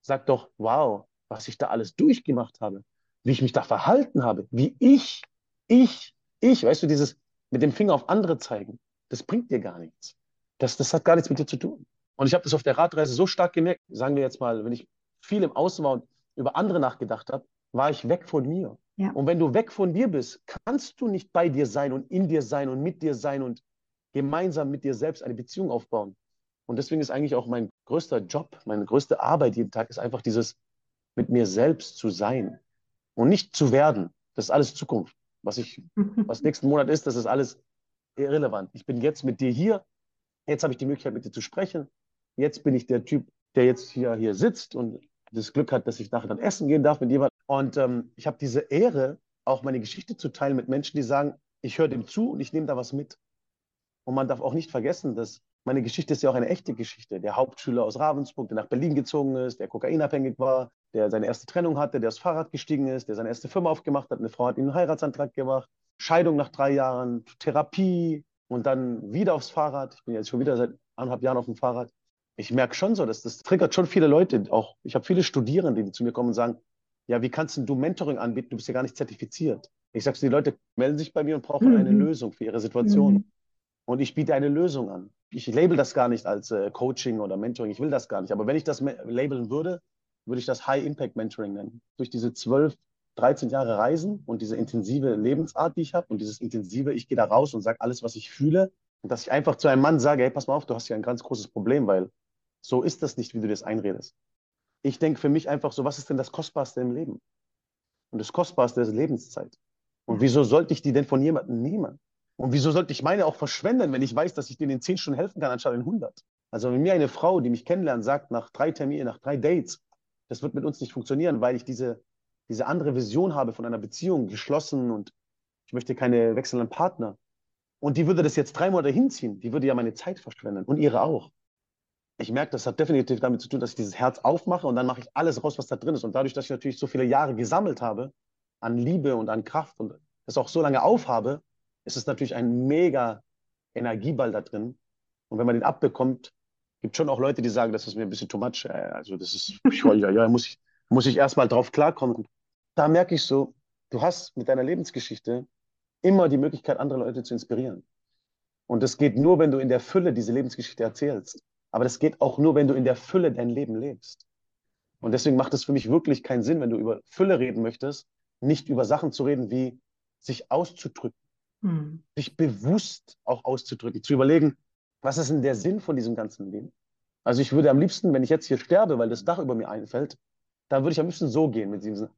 Sag doch, wow, was ich da alles durchgemacht habe, wie ich mich da verhalten habe, wie ich, ich, ich, weißt du, dieses mit dem Finger auf andere zeigen das bringt dir gar nichts. Das, das hat gar nichts mit dir zu tun. Und ich habe das auf der Radreise so stark gemerkt, sagen wir jetzt mal, wenn ich viel im Außen war und über andere nachgedacht habe, war ich weg von mir. Ja. Und wenn du weg von dir bist, kannst du nicht bei dir sein und in dir sein und mit dir sein und gemeinsam mit dir selbst eine Beziehung aufbauen. Und deswegen ist eigentlich auch mein größter Job, meine größte Arbeit jeden Tag, ist einfach dieses mit mir selbst zu sein und nicht zu werden. Das ist alles Zukunft. Was ich, was nächsten Monat ist, das ist alles irrelevant. Ich bin jetzt mit dir hier. Jetzt habe ich die Möglichkeit, mit dir zu sprechen. Jetzt bin ich der Typ, der jetzt hier, hier sitzt und das Glück hat, dass ich nachher dann essen gehen darf mit jemandem. Und ähm, ich habe diese Ehre, auch meine Geschichte zu teilen mit Menschen, die sagen, ich höre dem zu und ich nehme da was mit. Und man darf auch nicht vergessen, dass meine Geschichte ist ja auch eine echte Geschichte. Der Hauptschüler aus Ravensburg, der nach Berlin gezogen ist, der kokainabhängig war, der seine erste Trennung hatte, der aufs Fahrrad gestiegen ist, der seine erste Firma aufgemacht hat, eine Frau hat ihm einen Heiratsantrag gemacht, Scheidung nach drei Jahren, Therapie und dann wieder aufs Fahrrad. Ich bin jetzt schon wieder seit anderthalb Jahren auf dem Fahrrad. Ich merke schon so, dass das triggert schon viele Leute. Auch ich habe viele Studierende, die zu mir kommen und sagen, ja, wie kannst du Mentoring anbieten? Du bist ja gar nicht zertifiziert. Ich sage, die Leute melden sich bei mir und brauchen mhm. eine Lösung für ihre Situation. Mhm. Und ich biete eine Lösung an. Ich label das gar nicht als äh, Coaching oder Mentoring. Ich will das gar nicht. Aber wenn ich das labeln würde, würde ich das High Impact Mentoring nennen. Durch diese zwölf, 13 Jahre Reisen und diese intensive Lebensart, die ich habe und dieses intensive, ich gehe da raus und sage alles, was ich fühle. Und dass ich einfach zu einem Mann sage, hey, pass mal auf, du hast hier ein ganz großes Problem, weil so ist das nicht, wie du das einredest. Ich denke für mich einfach so, was ist denn das Kostbarste im Leben? Und das Kostbarste ist Lebenszeit. Und wieso sollte ich die denn von jemandem nehmen? Und wieso sollte ich meine auch verschwenden, wenn ich weiß, dass ich denen in zehn Stunden helfen kann, anstatt in 100? Also wenn mir eine Frau, die mich kennenlernt, sagt, nach drei Terminen, nach drei Dates, das wird mit uns nicht funktionieren, weil ich diese, diese andere Vision habe von einer Beziehung, geschlossen und ich möchte keine wechselnden Partner. Und die würde das jetzt drei Monate hinziehen, die würde ja meine Zeit verschwenden und ihre auch. Ich merke, das hat definitiv damit zu tun, dass ich dieses Herz aufmache und dann mache ich alles raus, was da drin ist. Und dadurch, dass ich natürlich so viele Jahre gesammelt habe an Liebe und an Kraft und das auch so lange aufhabe, ist es natürlich ein mega Energieball da drin. Und wenn man den abbekommt, gibt schon auch Leute, die sagen, das ist mir ein bisschen too much. Äh, also das ist, ja, ja, muss ich, muss ich erstmal drauf klarkommen. Da merke ich so, du hast mit deiner Lebensgeschichte immer die Möglichkeit, andere Leute zu inspirieren. Und das geht nur, wenn du in der Fülle diese Lebensgeschichte erzählst. Aber das geht auch nur, wenn du in der Fülle dein Leben lebst. Und deswegen macht es für mich wirklich keinen Sinn, wenn du über Fülle reden möchtest, nicht über Sachen zu reden wie sich auszudrücken hm. Sich bewusst auch auszudrücken, zu überlegen, was ist denn der Sinn von diesem ganzen Leben? Also ich würde am liebsten, wenn ich jetzt hier sterbe, weil das Dach über mir einfällt, dann würde ich am liebsten so gehen mit diesem,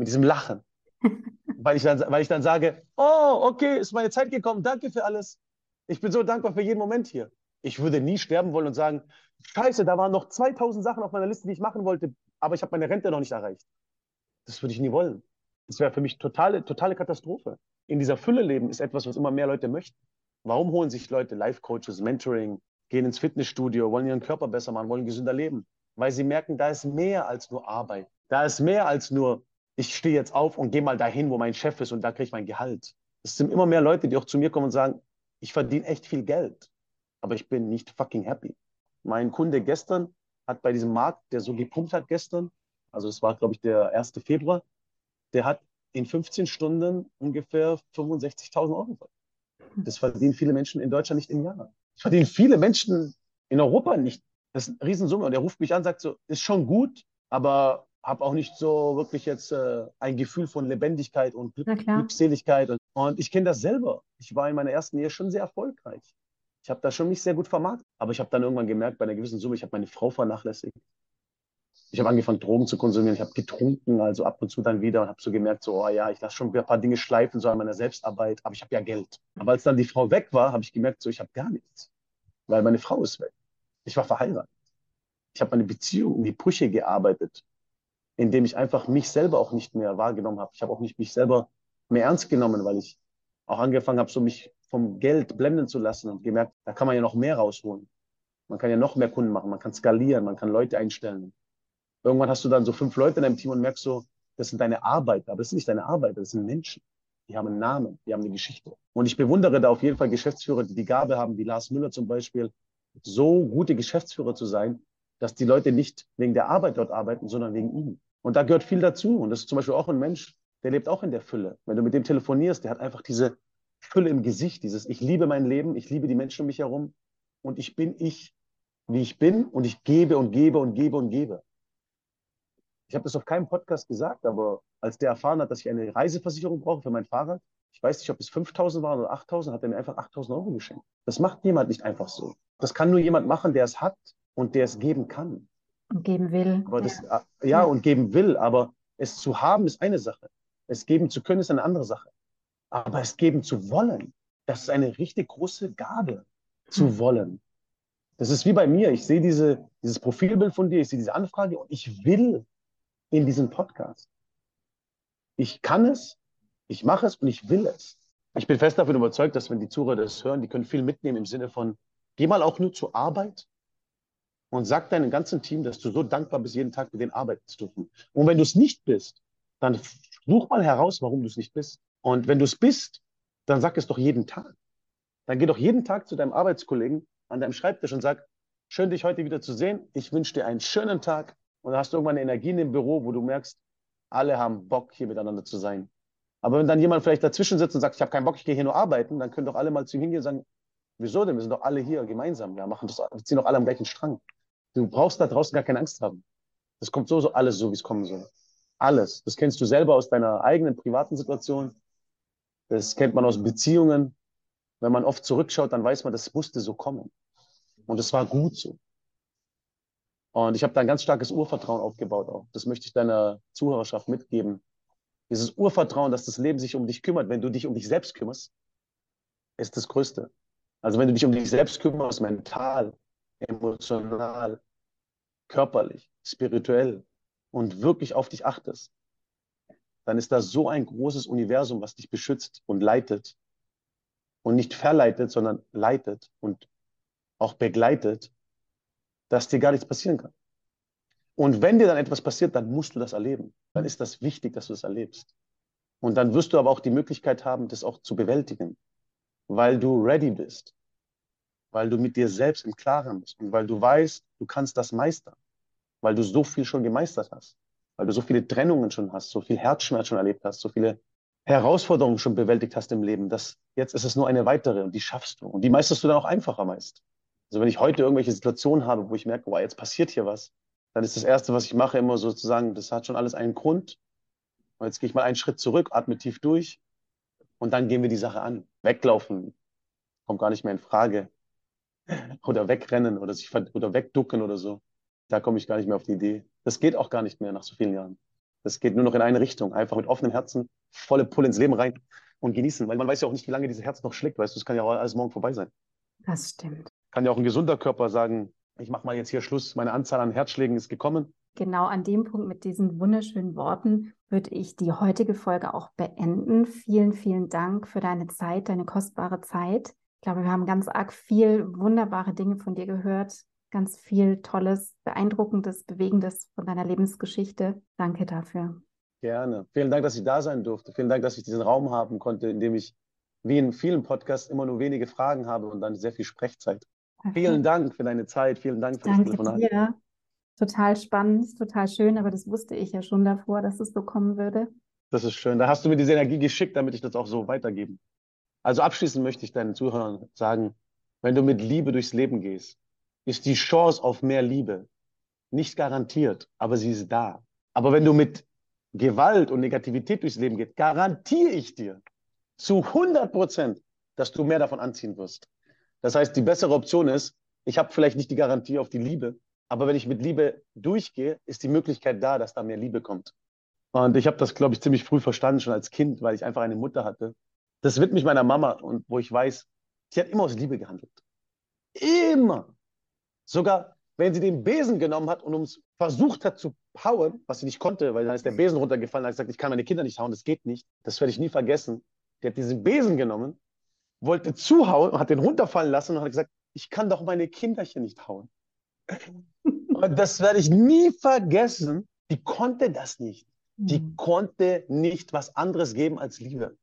mit diesem Lachen. weil, ich dann, weil ich dann sage, oh, okay, ist meine Zeit gekommen, danke für alles. Ich bin so dankbar für jeden Moment hier. Ich würde nie sterben wollen und sagen, scheiße, da waren noch 2000 Sachen auf meiner Liste, die ich machen wollte, aber ich habe meine Rente noch nicht erreicht. Das würde ich nie wollen. Das wäre für mich totale, totale Katastrophe. In dieser Fülle leben ist etwas, was immer mehr Leute möchten. Warum holen sich Leute Life-Coaches, Mentoring, gehen ins Fitnessstudio, wollen ihren Körper besser machen, wollen gesünder leben? Weil sie merken, da ist mehr als nur Arbeit. Da ist mehr als nur, ich stehe jetzt auf und gehe mal dahin, wo mein Chef ist und da kriege ich mein Gehalt. Es sind immer mehr Leute, die auch zu mir kommen und sagen, ich verdiene echt viel Geld, aber ich bin nicht fucking happy. Mein Kunde gestern hat bei diesem Markt, der so gepumpt hat gestern, also es war, glaube ich, der 1. Februar, der hat in 15 Stunden ungefähr 65.000 Euro verdient. Das verdienen viele Menschen in Deutschland nicht im Jahr. Das verdienen viele Menschen in Europa nicht. Das ist eine Riesensumme. Und er ruft mich an, sagt so, ist schon gut, aber habe auch nicht so wirklich jetzt äh, ein Gefühl von Lebendigkeit und Glück, Glückseligkeit. Und, und ich kenne das selber. Ich war in meiner ersten Ehe schon sehr erfolgreich. Ich habe da schon mich sehr gut vermarktet. Aber ich habe dann irgendwann gemerkt, bei einer gewissen Summe, ich habe meine Frau vernachlässigt ich habe angefangen, Drogen zu konsumieren. Ich habe getrunken, also ab und zu dann wieder und habe so gemerkt, so, oh ja, ich lasse schon ein paar Dinge schleifen, so an meiner Selbstarbeit, aber ich habe ja Geld. Aber als dann die Frau weg war, habe ich gemerkt, so, ich habe gar nichts, weil meine Frau ist weg. Ich war verheiratet. Ich habe meine Beziehung in die Brüche gearbeitet, indem ich einfach mich selber auch nicht mehr wahrgenommen habe. Ich habe auch nicht mich selber mehr ernst genommen, weil ich auch angefangen habe, so mich vom Geld blenden zu lassen und gemerkt, da kann man ja noch mehr rausholen. Man kann ja noch mehr Kunden machen, man kann skalieren, man kann Leute einstellen. Irgendwann hast du dann so fünf Leute in deinem Team und merkst so, das sind deine Arbeiter, aber das sind nicht deine Arbeiter, das sind Menschen. Die haben einen Namen, die haben eine Geschichte. Und ich bewundere da auf jeden Fall Geschäftsführer, die die Gabe haben, wie Lars Müller zum Beispiel, so gute Geschäftsführer zu sein, dass die Leute nicht wegen der Arbeit dort arbeiten, sondern wegen ihm. Und da gehört viel dazu. Und das ist zum Beispiel auch ein Mensch, der lebt auch in der Fülle. Wenn du mit dem telefonierst, der hat einfach diese Fülle im Gesicht, dieses Ich liebe mein Leben, ich liebe die Menschen um mich herum und ich bin ich, wie ich bin und ich gebe und gebe und gebe und gebe ich habe das auf keinem Podcast gesagt, aber als der erfahren hat, dass ich eine Reiseversicherung brauche für mein Fahrrad, ich weiß nicht, ob es 5000 waren oder 8000, hat er mir einfach 8000 Euro geschenkt. Das macht jemand nicht einfach so. Das kann nur jemand machen, der es hat und der es geben kann. Und geben will. Aber das, ja. Äh, ja, und geben will, aber es zu haben ist eine Sache. Es geben zu können ist eine andere Sache. Aber es geben zu wollen, das ist eine richtig große Gabe, zu hm. wollen. Das ist wie bei mir. Ich sehe diese, dieses Profilbild von dir, ich sehe diese Anfrage und ich will in diesem Podcast. Ich kann es, ich mache es und ich will es. ich bin fest davon überzeugt, dass wenn die Zuhörer das hören, die können viel mitnehmen im Sinne von, geh mal auch nur zur Arbeit und sag deinem ganzen Team, dass du so dankbar bist, jeden Tag mit denen arbeiten zu dürfen. Und wenn du es nicht bist, dann such mal heraus, warum du es nicht bist. Und wenn du es bist, dann sag es doch jeden Tag. Dann geh doch jeden Tag zu deinem Arbeitskollegen an deinem Schreibtisch und sag, schön dich heute wieder zu sehen. Ich wünsche dir einen schönen Tag. Und dann hast du irgendwann eine Energie in dem Büro, wo du merkst, alle haben Bock, hier miteinander zu sein. Aber wenn dann jemand vielleicht dazwischen sitzt und sagt, ich habe keinen Bock, ich gehe hier nur arbeiten, dann können doch alle mal zu ihm hingehen und sagen, wieso denn? Wir sind doch alle hier gemeinsam. Ja, machen das, wir ziehen doch alle am gleichen Strang. Du brauchst da draußen gar keine Angst haben. Das kommt so, so alles so, wie es kommen soll. Alles. Das kennst du selber aus deiner eigenen privaten Situation. Das kennt man aus Beziehungen. Wenn man oft zurückschaut, dann weiß man, das musste so kommen. Und es war gut so. Und ich habe da ein ganz starkes Urvertrauen aufgebaut auch. Das möchte ich deiner Zuhörerschaft mitgeben. Dieses Urvertrauen, dass das Leben sich um dich kümmert, wenn du dich um dich selbst kümmerst, ist das Größte. Also wenn du dich um dich selbst kümmerst, mental, emotional, körperlich, spirituell und wirklich auf dich achtest, dann ist da so ein großes Universum, was dich beschützt und leitet und nicht verleitet, sondern leitet und auch begleitet, dass dir gar nichts passieren kann. Und wenn dir dann etwas passiert, dann musst du das erleben. Dann ist das wichtig, dass du das erlebst. Und dann wirst du aber auch die Möglichkeit haben, das auch zu bewältigen, weil du ready bist, weil du mit dir selbst im Klaren bist und weil du weißt, du kannst das meistern, weil du so viel schon gemeistert hast, weil du so viele Trennungen schon hast, so viel Herzschmerz schon erlebt hast, so viele Herausforderungen schon bewältigt hast im Leben, dass jetzt ist es nur eine weitere und die schaffst du. Und die meisterst du dann auch einfacher meist. Also wenn ich heute irgendwelche Situationen habe, wo ich merke, wow, jetzt passiert hier was, dann ist das Erste, was ich mache, immer sozusagen, das hat schon alles einen Grund. Und jetzt gehe ich mal einen Schritt zurück, atme tief durch und dann gehen wir die Sache an. Weglaufen kommt gar nicht mehr in Frage. Oder wegrennen oder sich oder wegducken oder so. Da komme ich gar nicht mehr auf die Idee. Das geht auch gar nicht mehr nach so vielen Jahren. Das geht nur noch in eine Richtung. Einfach mit offenem Herzen, volle Pulle ins Leben rein und genießen. Weil man weiß ja auch nicht, wie lange dieses Herz noch schlägt. Weißt du, es kann ja auch alles morgen vorbei sein. Das stimmt. Kann ja auch ein gesunder Körper sagen, ich mache mal jetzt hier Schluss, meine Anzahl an Herzschlägen ist gekommen. Genau an dem Punkt mit diesen wunderschönen Worten würde ich die heutige Folge auch beenden. Vielen, vielen Dank für deine Zeit, deine kostbare Zeit. Ich glaube, wir haben ganz arg viel wunderbare Dinge von dir gehört, ganz viel Tolles, Beeindruckendes, Bewegendes von deiner Lebensgeschichte. Danke dafür. Gerne. Vielen Dank, dass ich da sein durfte. Vielen Dank, dass ich diesen Raum haben konnte, in dem ich wie in vielen Podcasts immer nur wenige Fragen habe und dann sehr viel Sprechzeit. Vielen Dank für deine Zeit, vielen Dank für Danke das Telefonat. Dir. Total spannend, total schön, aber das wusste ich ja schon davor, dass es so kommen würde. Das ist schön. Da hast du mir diese Energie geschickt, damit ich das auch so weitergeben. Also abschließend möchte ich deinen Zuhörern sagen, wenn du mit Liebe durchs Leben gehst, ist die Chance auf mehr Liebe nicht garantiert, aber sie ist da. Aber wenn du mit Gewalt und Negativität durchs Leben gehst, garantiere ich dir zu 100 Prozent, dass du mehr davon anziehen wirst. Das heißt, die bessere Option ist, ich habe vielleicht nicht die Garantie auf die Liebe, aber wenn ich mit Liebe durchgehe, ist die Möglichkeit da, dass da mehr Liebe kommt. Und ich habe das, glaube ich, ziemlich früh verstanden, schon als Kind, weil ich einfach eine Mutter hatte. Das wird mich meiner Mama und wo ich weiß, sie hat immer aus Liebe gehandelt. Immer. Sogar wenn sie den Besen genommen hat und uns versucht hat zu hauen, was sie nicht konnte, weil dann ist der Besen runtergefallen, hat gesagt, ich kann meine Kinder nicht hauen, das geht nicht. Das werde ich nie vergessen. Die hat diesen Besen genommen wollte zuhauen und hat den runterfallen lassen und hat gesagt, ich kann doch meine Kinderchen nicht hauen. und das werde ich nie vergessen. Die konnte das nicht. Die mhm. konnte nicht was anderes geben als Liebe.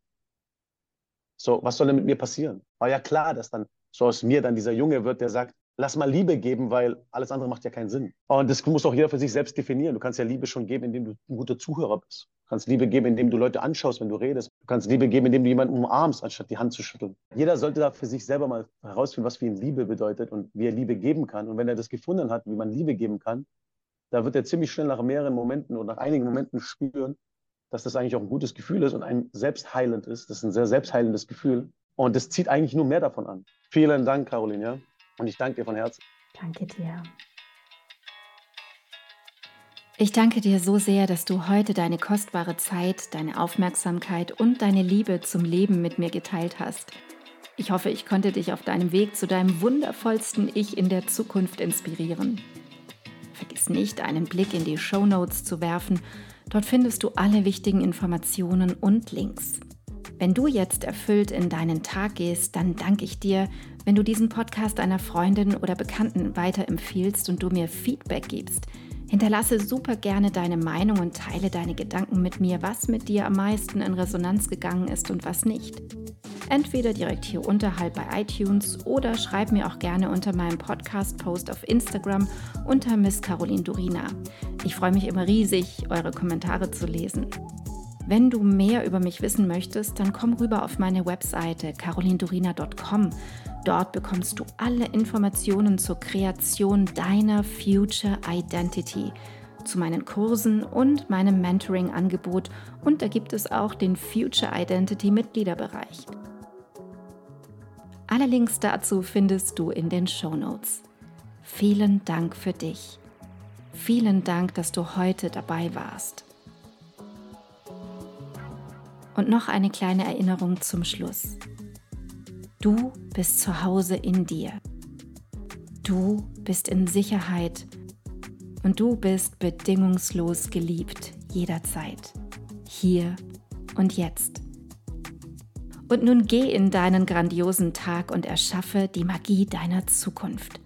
So, was soll denn mit mir passieren? War ja klar, dass dann so aus mir dann dieser Junge wird, der sagt, lass mal Liebe geben, weil alles andere macht ja keinen Sinn. Und das muss auch jeder für sich selbst definieren. Du kannst ja Liebe schon geben, indem du ein guter Zuhörer bist. Du kannst Liebe geben, indem du Leute anschaust, wenn du redest. Du kannst Liebe geben, indem du jemanden umarmst, anstatt die Hand zu schütteln. Jeder sollte da für sich selber mal herausfinden, was für ihn Liebe bedeutet und wie er Liebe geben kann. Und wenn er das gefunden hat, wie man Liebe geben kann, da wird er ziemlich schnell nach mehreren Momenten oder nach einigen Momenten spüren, dass das eigentlich auch ein gutes Gefühl ist und ein selbstheilend ist. Das ist ein sehr selbstheilendes Gefühl. Und das zieht eigentlich nur mehr davon an. Vielen Dank, Caroline. Ja? Und ich danke dir von Herzen. Danke dir. Ich danke dir so sehr, dass du heute deine kostbare Zeit, deine Aufmerksamkeit und deine Liebe zum Leben mit mir geteilt hast. Ich hoffe, ich konnte dich auf deinem Weg zu deinem wundervollsten Ich in der Zukunft inspirieren. Vergiss nicht, einen Blick in die Show Notes zu werfen. Dort findest du alle wichtigen Informationen und Links. Wenn du jetzt erfüllt in deinen Tag gehst, dann danke ich dir, wenn du diesen Podcast einer Freundin oder Bekannten weiterempfiehlst und du mir Feedback gibst. Hinterlasse super gerne deine Meinung und teile deine Gedanken mit mir, was mit dir am meisten in Resonanz gegangen ist und was nicht. Entweder direkt hier unterhalb bei iTunes oder schreib mir auch gerne unter meinem Podcast-Post auf Instagram unter Miss Caroline Durina. Ich freue mich immer riesig, eure Kommentare zu lesen. Wenn du mehr über mich wissen möchtest, dann komm rüber auf meine Webseite carolindurina.com. Dort bekommst du alle Informationen zur Kreation deiner Future Identity, zu meinen Kursen und meinem Mentoring-Angebot und da gibt es auch den Future Identity Mitgliederbereich. Alle Links dazu findest du in den Show Notes. Vielen Dank für dich. Vielen Dank, dass du heute dabei warst. Und noch eine kleine Erinnerung zum Schluss. Du bist zu Hause in dir. Du bist in Sicherheit und du bist bedingungslos geliebt jederzeit, hier und jetzt. Und nun geh in deinen grandiosen Tag und erschaffe die Magie deiner Zukunft.